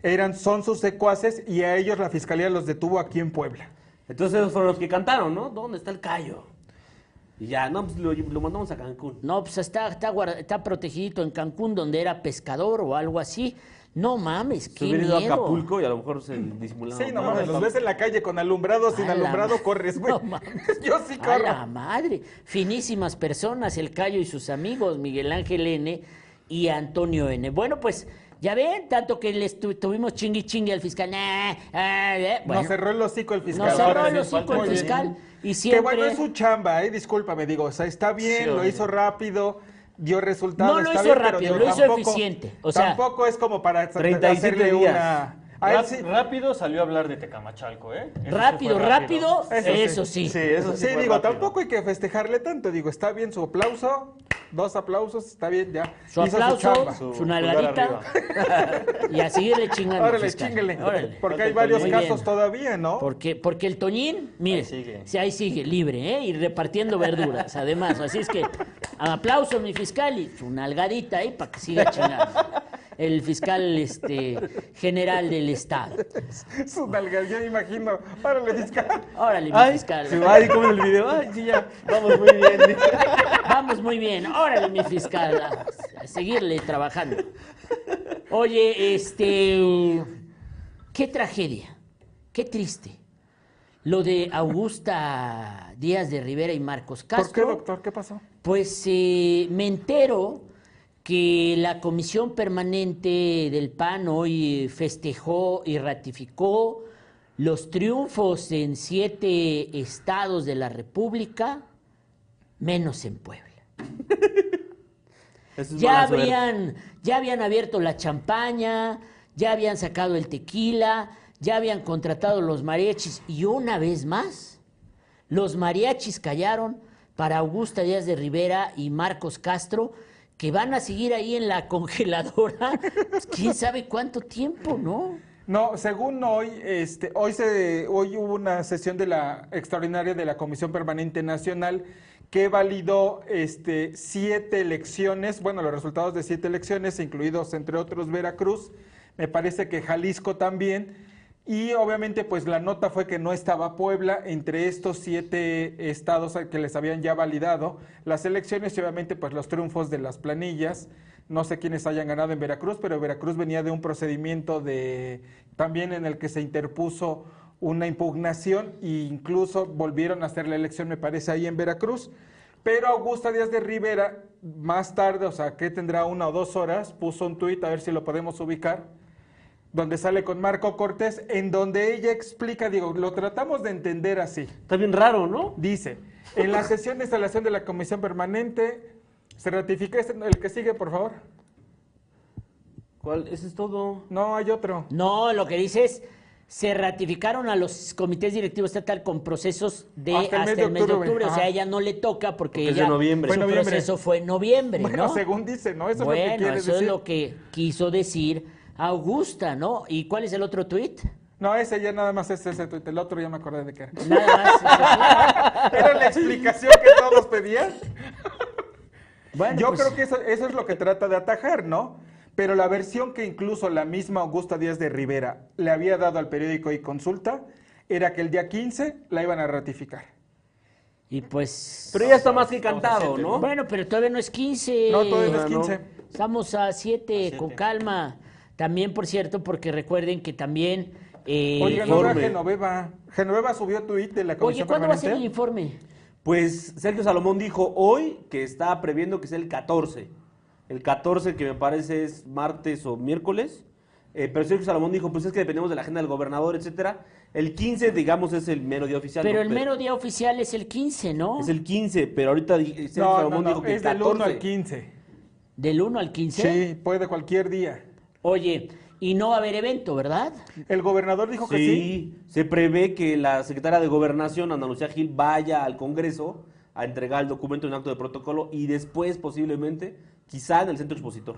eran, son sus secuaces y a ellos la fiscalía los detuvo aquí en Puebla. Entonces esos fueron los que cantaron, ¿no? ¿Dónde está el Cayo? Y ya, no, pues lo, lo mandamos a Cancún. No, pues está, está, guarda- está protegido en Cancún, donde era pescador o algo así. No mames, Se qué hubiera ido a miedo. Acapulco y a lo mejor se disimularon. Sí, no mames, los ves en la calle con alumbrado, sin A la alumbrado, ma- corres, güey. No mames. Yo sí A corro. la madre. Finísimas personas, el Cayo y sus amigos, Miguel Ángel N. y Antonio N. Bueno, pues ya ven, tanto que les tu- tuvimos chingui chingue al fiscal. Nah, ah, eh, bueno. Nos cerró el hocico el fiscal. Nos cerró Ahora el sí, hocico el bien. fiscal. Y Que bueno, es su chamba, eh, discúlpame, digo, o sea, está bien, Sí, lo hizo rápido, dio resultados. No lo está hizo bien, pero rápido, digo, lo hizo tampoco- eficiente, o sea- tampoco es como para 37 hacerle días. una... A él Ráp- sí, Rápido salió a hablar de Tecamachalco, ¿eh? Eso sí Rápido, rápido, Eso sí. eso sí. Sí, eso sí, digo, rápido. tampoco hay que festejarle tanto. Digo, está bien su aplauso, Dos aplausos, está bien, ya. Su aplauso, su, su nalgadita y a seguirle chingando. Órale, chingale. Órale. Porque hay varios casos todavía, ¿no? Porque, porque el Toñín, mire, ahí sigue. Sí, ahí sigue, libre, ¿eh? Y repartiendo verduras, además. Así es que, aplauso, mi fiscal, y su nalgadita ahí para que siga chingando el fiscal este, general del Estado. Su nalga, yo me imagino. Órale, fiscal. Órale, mi fiscal. Se va ahí como en el video. Ay, sí, ya. Vamos muy bien. Vamos muy bien. Órale, mi fiscal. A, seguirle trabajando. Oye, este. Qué tragedia. Qué triste. Lo de Augusta Díaz de Rivera y Marcos Castro. ¿Por qué, doctor? ¿Qué pasó? Pues eh, me entero que la Comisión Permanente del PAN hoy festejó y ratificó los triunfos en siete estados de la República, menos en Puebla. ya, habían, ya habían abierto la champaña, ya habían sacado el tequila, ya habían contratado los mariachis y una vez más, los mariachis callaron para Augusta Díaz de Rivera y Marcos Castro, que van a seguir ahí en la congeladora, pues, quién sabe cuánto tiempo, ¿no? No, según hoy, este, hoy se, hoy hubo una sesión de la extraordinaria de la Comisión Permanente Nacional que validó este, siete elecciones, bueno, los resultados de siete elecciones, incluidos entre otros Veracruz, me parece que Jalisco también, y obviamente pues la nota fue que no estaba Puebla entre estos siete estados que les habían ya validado las elecciones y obviamente pues los triunfos de las planillas. No sé quiénes hayan ganado en Veracruz, pero Veracruz venía de un procedimiento de también en el que se interpuso una impugnación e incluso volvieron a hacer la elección, me parece, ahí en Veracruz. Pero Augusta Díaz de Rivera, más tarde, o sea, que tendrá una o dos horas, puso un tuit, a ver si lo podemos ubicar donde sale con Marco Cortés, en donde ella explica, digo, lo tratamos de entender así. Está bien raro, ¿no? Dice, en la sesión de instalación de la Comisión Permanente, se ratifica este, el que sigue, por favor. ¿Cuál? ¿Ese es todo? No, hay otro. No, lo que dice es, se ratificaron a los comités directivos estatal con procesos de hasta el mes, de, octubre. O sea, ella no le toca porque, ella, noviembre. su proceso fue en noviembre, bueno, según dice, ¿no? Eso es lo que eso es lo que quiso decir Augusta, ¿no? ¿Y cuál es el otro tuit? No, ese ya nada más es ese tuit, el otro ya me acordé de qué era. Nada más. ¿Era la explicación que todos pedían? Bueno, Yo pues creo que eso, eso es lo que trata de atajar, ¿no? Pero la versión que incluso la misma Augusta Díaz de Rivera le había dado al periódico y consulta era que el día 15 la iban a ratificar. Y pues... Pero ya está más que cantado, ¿no? Bueno, pero todavía no es 15. No, todavía no es 15. Estamos a 7, con calma. También, por cierto, porque recuerden que también... Eh, Oiga, no Genoveva. Genoveva subió tuit de la Comisión Oye, ¿cuándo va a ser el informe? Pues Sergio Salomón dijo hoy que está previendo que sea el 14. El 14 que me parece es martes o miércoles. Eh, pero Sergio Salomón dijo, pues es que dependemos de la agenda del gobernador, etcétera. El 15, digamos, es el mero día oficial. Pero el mero día oficial es el 15, ¿no? Es el 15, pero ahorita Sergio Salomón dijo que es del 1 al 15. ¿Del 1 al 15? Sí, puede cualquier día. Oye, y no va a haber evento, ¿verdad? El gobernador dijo que sí. Sí, se prevé que la secretaria de Gobernación, Ana Lucía Gil, vaya al Congreso a entregar el documento en acto de protocolo y después posiblemente, quizá en el centro expositor.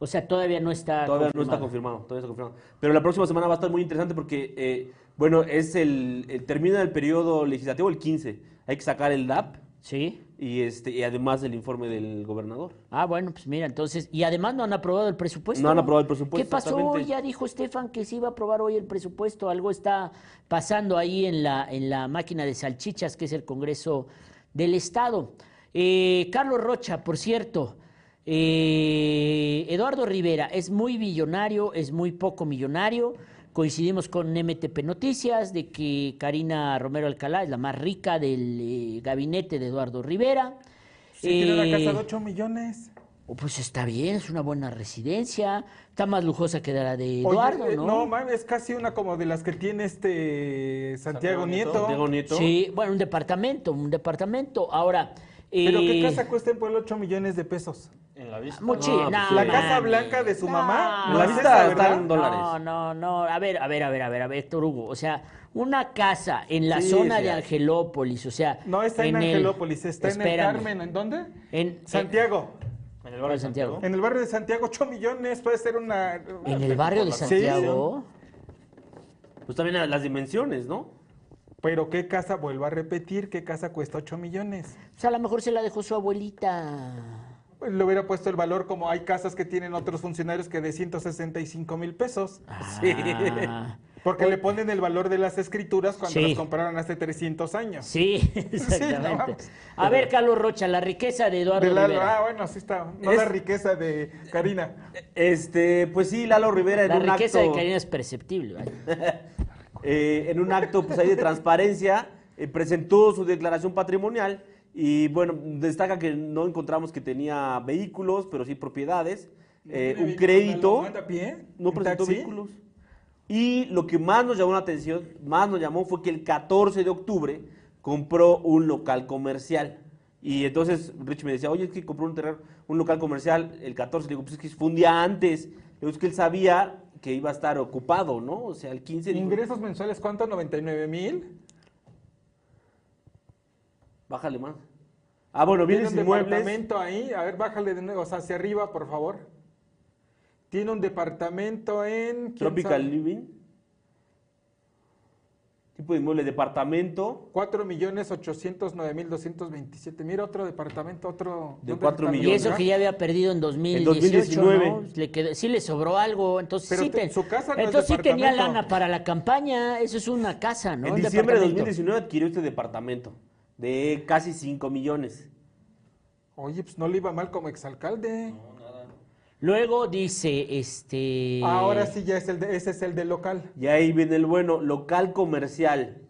O sea, todavía no está Todavía no está confirmado, todavía está confirmado. Pero la próxima semana va a estar muy interesante porque, eh, bueno, es el, el, termina el periodo legislativo el 15. Hay que sacar el DAP. Sí y este y además del informe del gobernador. Ah, bueno, pues mira, entonces, y además no han aprobado el presupuesto. No han aprobado el presupuesto. ¿Qué pasó? Ya dijo Estefan que se iba a aprobar hoy el presupuesto, algo está pasando ahí en la, en la máquina de salchichas, que es el Congreso del Estado. Eh, Carlos Rocha, por cierto, eh, Eduardo Rivera es muy billonario, es muy poco millonario. Coincidimos con MTP Noticias de que Karina Romero Alcalá es la más rica del eh, gabinete de Eduardo Rivera. Sí, tiene una casa de 8 eh, millones. Oh, pues está bien, es una buena residencia. Está más lujosa que la de Eduardo, eh, ¿no? No, es casi una como de las que tiene este Santiago, Nieto. Santiago Nieto. Sí, bueno, un departamento, un departamento. Ahora, ¿Pero qué casa cuesta en Puebla 8 millones de pesos? En la vista. Muchi- No, no, pues, La no, casa blanca de su mamá. En ¿no la es vista verdad? están dólares. No, no, no. A ver, a ver, a ver, a ver, a ver, Héctor Hugo. O sea, una casa en la Sí, zona sí de. Angelópolis, o sea. No está en, el- Angelópolis, está en el. Carmen. ¿En dónde? En Santiago. En el barrio de Santiago. En el barrio de Santiago, 8 millones, puede ser una... En el barrio de Sí. Santiago. Pues también las dimensiones, ¿no? Pero ¿qué casa, vuelvo a repetir, qué casa cuesta 8 millones? O sea, a lo mejor se la dejó su abuelita. Pues le hubiera puesto el valor como hay casas que tienen otros funcionarios que de 165 mil pesos. Sí. Ah, Porque le ponen el valor de las escrituras cuando Sí. las compraron hace 300 años. sí, exactamente. a ver, Carlos Rocha, la riqueza de Eduardo De la- Rivera. ah, bueno, sí está. No Es- la riqueza de Karina. Este, pues sí, Lalo Rivera en La un riqueza acto, de Karina es perceptible. eh, en un acto pues ahí de transparencia, eh, presentó su declaración patrimonial y bueno, destaca que no encontramos que tenía vehículos, pero sí propiedades, eh, un crédito, ¿Anda a pie? no ¿En presentó taxi? vehículos. Y lo que más nos llamó la atención, más nos llamó fue que el 14 de octubre compró un local comercial. Y entonces Rich me decía, oye, es que compró un terreno, un local comercial el 14. Le digo, pues es que fue un día antes. Le digo, es que él sabía que iba a estar ocupado, ¿no? O sea, el 15 dijo, ¿Ingresos mensuales cuánto? ¿99 mil? bájale más. Ah, bueno, Tiene bienes un inmuebles. departamento ahí. A ver, bájale de nuevo, o sea, hacia arriba, por favor. Tiene un departamento en... ¿quién Tropical sabe? Living. Tipo de inmueble, departamento. 4 millones 809 mil 227. Mira otro departamento, otro... De ¿dónde cuatro está? Y millones. eso que ya había perdido en 2018, 2019. ¿no? Le quedó- sí le sobró algo, entonces Pero sí, te- te- su casa no es entonces sí tenía lana para la campaña, eso es una casa, ¿no? en diciembre de departamento. 2019 adquirió este departamento de casi 5 millones. Oye, pues no le iba mal como exalcalde. Luego dice, este... Ahora sí ya es el de, ese es el del local. Y ahí viene el bueno, local comercial.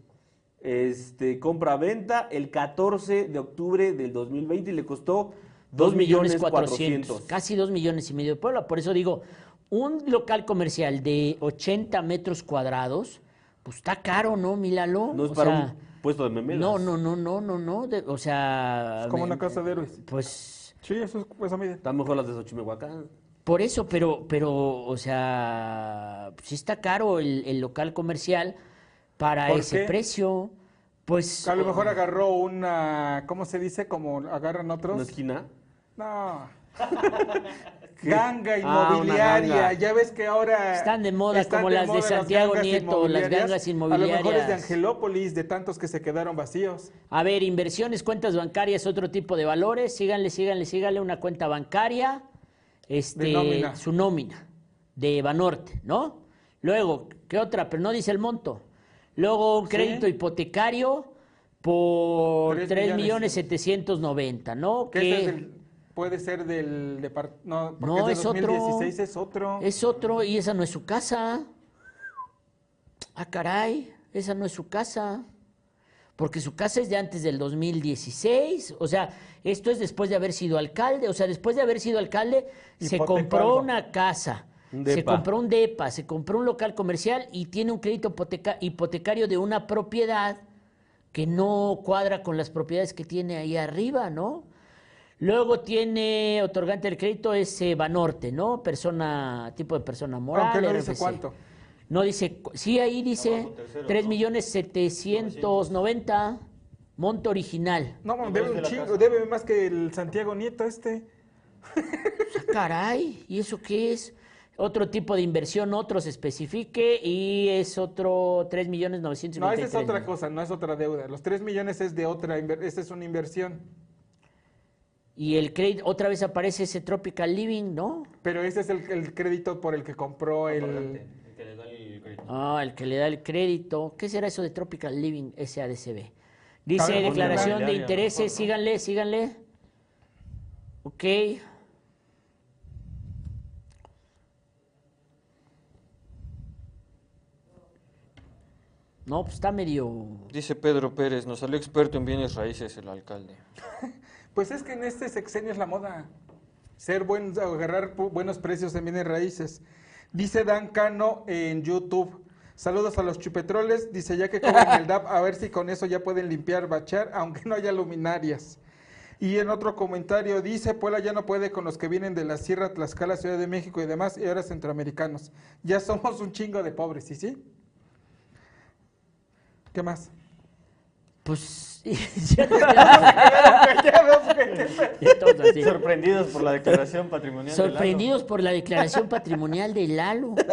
Este, compra-venta el 14 de octubre del 2020 y le costó 2 millones 400. Casi 2 millones y medio de Puebla. Por eso digo, un local comercial de 80 metros cuadrados, pues está caro, ¿no, Milalo? No es O para sea, un puesto de memelas. No, no, no, no, no, no. de- o sea... Es como me- una casa de héroes. Pues... Sí, eso es eso mide. Están mejor las de Xochimehuacán. Por eso, pero, pero, o sea, sí está caro el, el local comercial para ¿Por ese qué? precio. Pues. A lo mejor agarró una, ¿cómo se dice? Como agarran otros. ¿Una esquina? No. Ganga Ah, inmobiliaria. ganga. Ya ves que ahora. Están de moda están como las de Santiago gangas Nieto, las inmobiliarias. gangas A lo mejor es de inmobiliarias. Angelópolis, de tantos que se quedaron vacíos. A ver, inversiones, cuentas bancarias, otro tipo de valores. Síganle, síganle, síganle una cuenta bancaria. Este, nómina. Su nómina. De Banorte, ¿no? Luego, ¿qué otra? Pero no dice el monto. Luego, un Sí. crédito hipotecario por Tres 3 millones. millones 790, ¿no? Que es puede ser del departamento. No, porque No, es de otro. 2016, es otro. es otro y esa no es su casa. Ah, caray, esa no es su casa. Porque su casa es de antes del 2016. O sea, esto es después de haber sido alcalde. O sea, después de haber sido alcalde, se compró una casa. Se compró un DEPA, se compró un local comercial y tiene un crédito hipoteca- hipotecario de una propiedad que no cuadra con las propiedades que tiene ahí arriba, ¿no? Luego tiene otorgante del crédito es eh, Banorte, ¿no? Persona, tipo de persona moral. Aunque no dice RFC. cuánto. No dice, sí, ahí dice Abajo, tercero, 3 ¿no? millones 790, monto original. No, ¿Y debe un chingo, casa? debe más que el Santiago Nieto este. Ah, Caray, ¿y eso qué es? Otro tipo de inversión, otro se especifique y es otro 3 millones No, 993. esa es otra cosa, no es otra deuda. Los 3 millones es de otra, esa es una inversión. Y el crédito, otra vez aparece ese Tropical Living, ¿no? Pero ese es el, el crédito por el que compró el... El que le da el crédito. Ah, el que le da el crédito. ¿Qué será eso de Tropical Living SADCB? Dice Cabe declaración de intereses, síganle, síganle. Ok. No, pues está medio... Dice Pedro Pérez, nos salió experto en bienes raíces el alcalde. Pues es que en este sexenio es la moda. Ser buen, agarrar buenos precios en bienes raíces. Dice Dan Cano en YouTube. Saludos a los chupetroles. Dice ya que cobran el DAP, a ver si con eso ya pueden limpiar, bachar, aunque no haya luminarias. Y en otro comentario dice, Puebla ya no puede con los que vienen de la Sierra, Tlaxcala, Ciudad de México y demás, y ahora centroamericanos. Ya somos un chingo de pobres, ¿sí? sí? ¿Qué más? Pues Sorprendidos por la declaración patrimonial Sorprendidos por la declaración patrimonial de Lalo.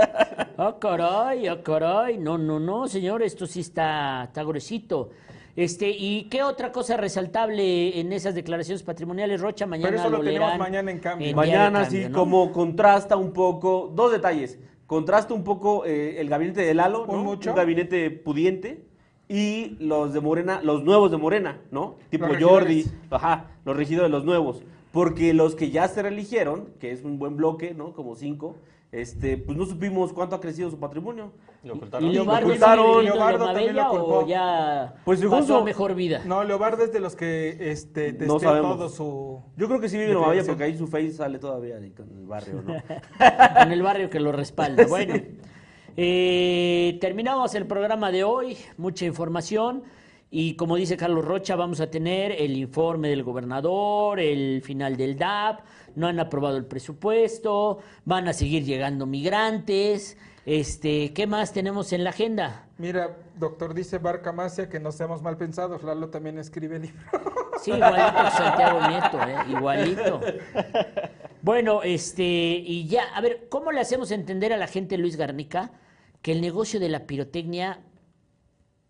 Oh, caray, oh, caray. No, no, no, señor, esto sí está, está gruesito. Este, ¿y qué otra cosa resaltable en esas declaraciones patrimoniales, Rocha? Mañana Pero eso lo, tenemos mañana en cambio. mañana sí, como contrasta un poco, dos detalles. Contrasta un poco eh, el gabinete de Lalo, ¿no? un gabinete pudiente y los de Morena, los nuevos de Morena, ¿no? Tipo Jordi, ajá, los regidores, los nuevos. Porque los que ya se reeligieron, que es un buen bloque, ¿no? Como cinco, este, pues no supimos cuánto ha crecido su patrimonio. Lo ocultaron. ¿Y Leobardo, ocultaron. Leobardo también lo culpó. O ya pues pasó mejor vida? No, Leobardo es de los que este, no todo su... Yo creo que sí vive en Mavella porque ahí su face sale todavía en el barrio, ¿no? en el barrio que lo respalda. Bueno. Eh, terminamos el programa de hoy, mucha información. Y como dice Carlos Rocha, vamos a tener el informe del gobernador, el final del DAP, no han aprobado el presupuesto, van a seguir llegando migrantes. Este, ¿Qué más tenemos en la agenda? Mira, doctor, dice Barca Macia que no seamos mal pensados, Lalo también escribe libro. Sí, igualito Santiago Nieto, ¿eh? igualito. Bueno, este, y ya, a ver, ¿cómo le hacemos entender a la gente, Luis Garnica, que el negocio de la pirotecnia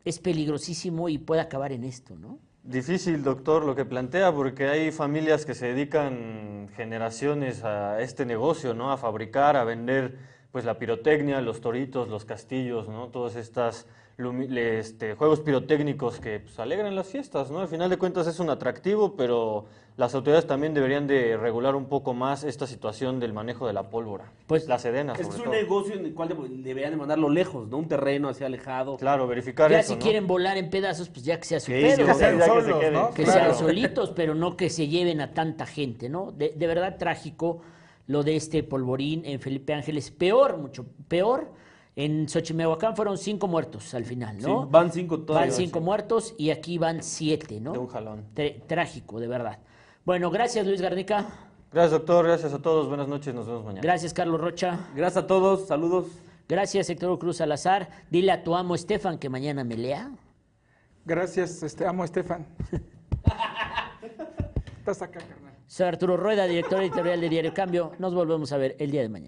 es peligrosísimo y puede acabar en esto, ¿no? Difícil, doctor, lo que plantea, porque hay familias que se dedican generaciones a este negocio, ¿no? A fabricar, a vender, pues la pirotecnia, los toritos, los castillos, ¿no? Todas estas este, juegos pirotécnicos que pues, alegran las fiestas, ¿no? Al final de cuentas es un atractivo, pero las autoridades también deberían de regular un poco más esta situación del manejo de la pólvora. Pues la sedena, Es un negocio en el cual deberían de mandarlo lejos, ¿no? Un terreno así alejado. Claro, verificar ya eso, si quieren volar en pedazos, pues ya que sea su pedo. Que sean solos, ¿no? Que sean solitos, pero no que se lleven a tanta gente, ¿no? De, de verdad trágico lo de este polvorín en Felipe Ángeles. Peor, mucho peor en Xochimehuacán fueron cinco muertos al final, ¿no? Sí, van cinco todavía. Van cinco muertos y aquí van siete, ¿no? De un jalón. trágico, de verdad. Bueno, gracias Luis Garnica. Gracias doctor, gracias a todos, buenas noches, nos vemos mañana. Gracias Carlos Rocha. Gracias a todos, saludos. Gracias Héctor Cruz Salazar. Dile a tu amo Estefan que mañana me lea. Gracias, este, amo Estefan. Estás acá, carnal. Soy Arturo Rueda, director editorial de Diario Cambio. Nos volvemos a ver el día de mañana.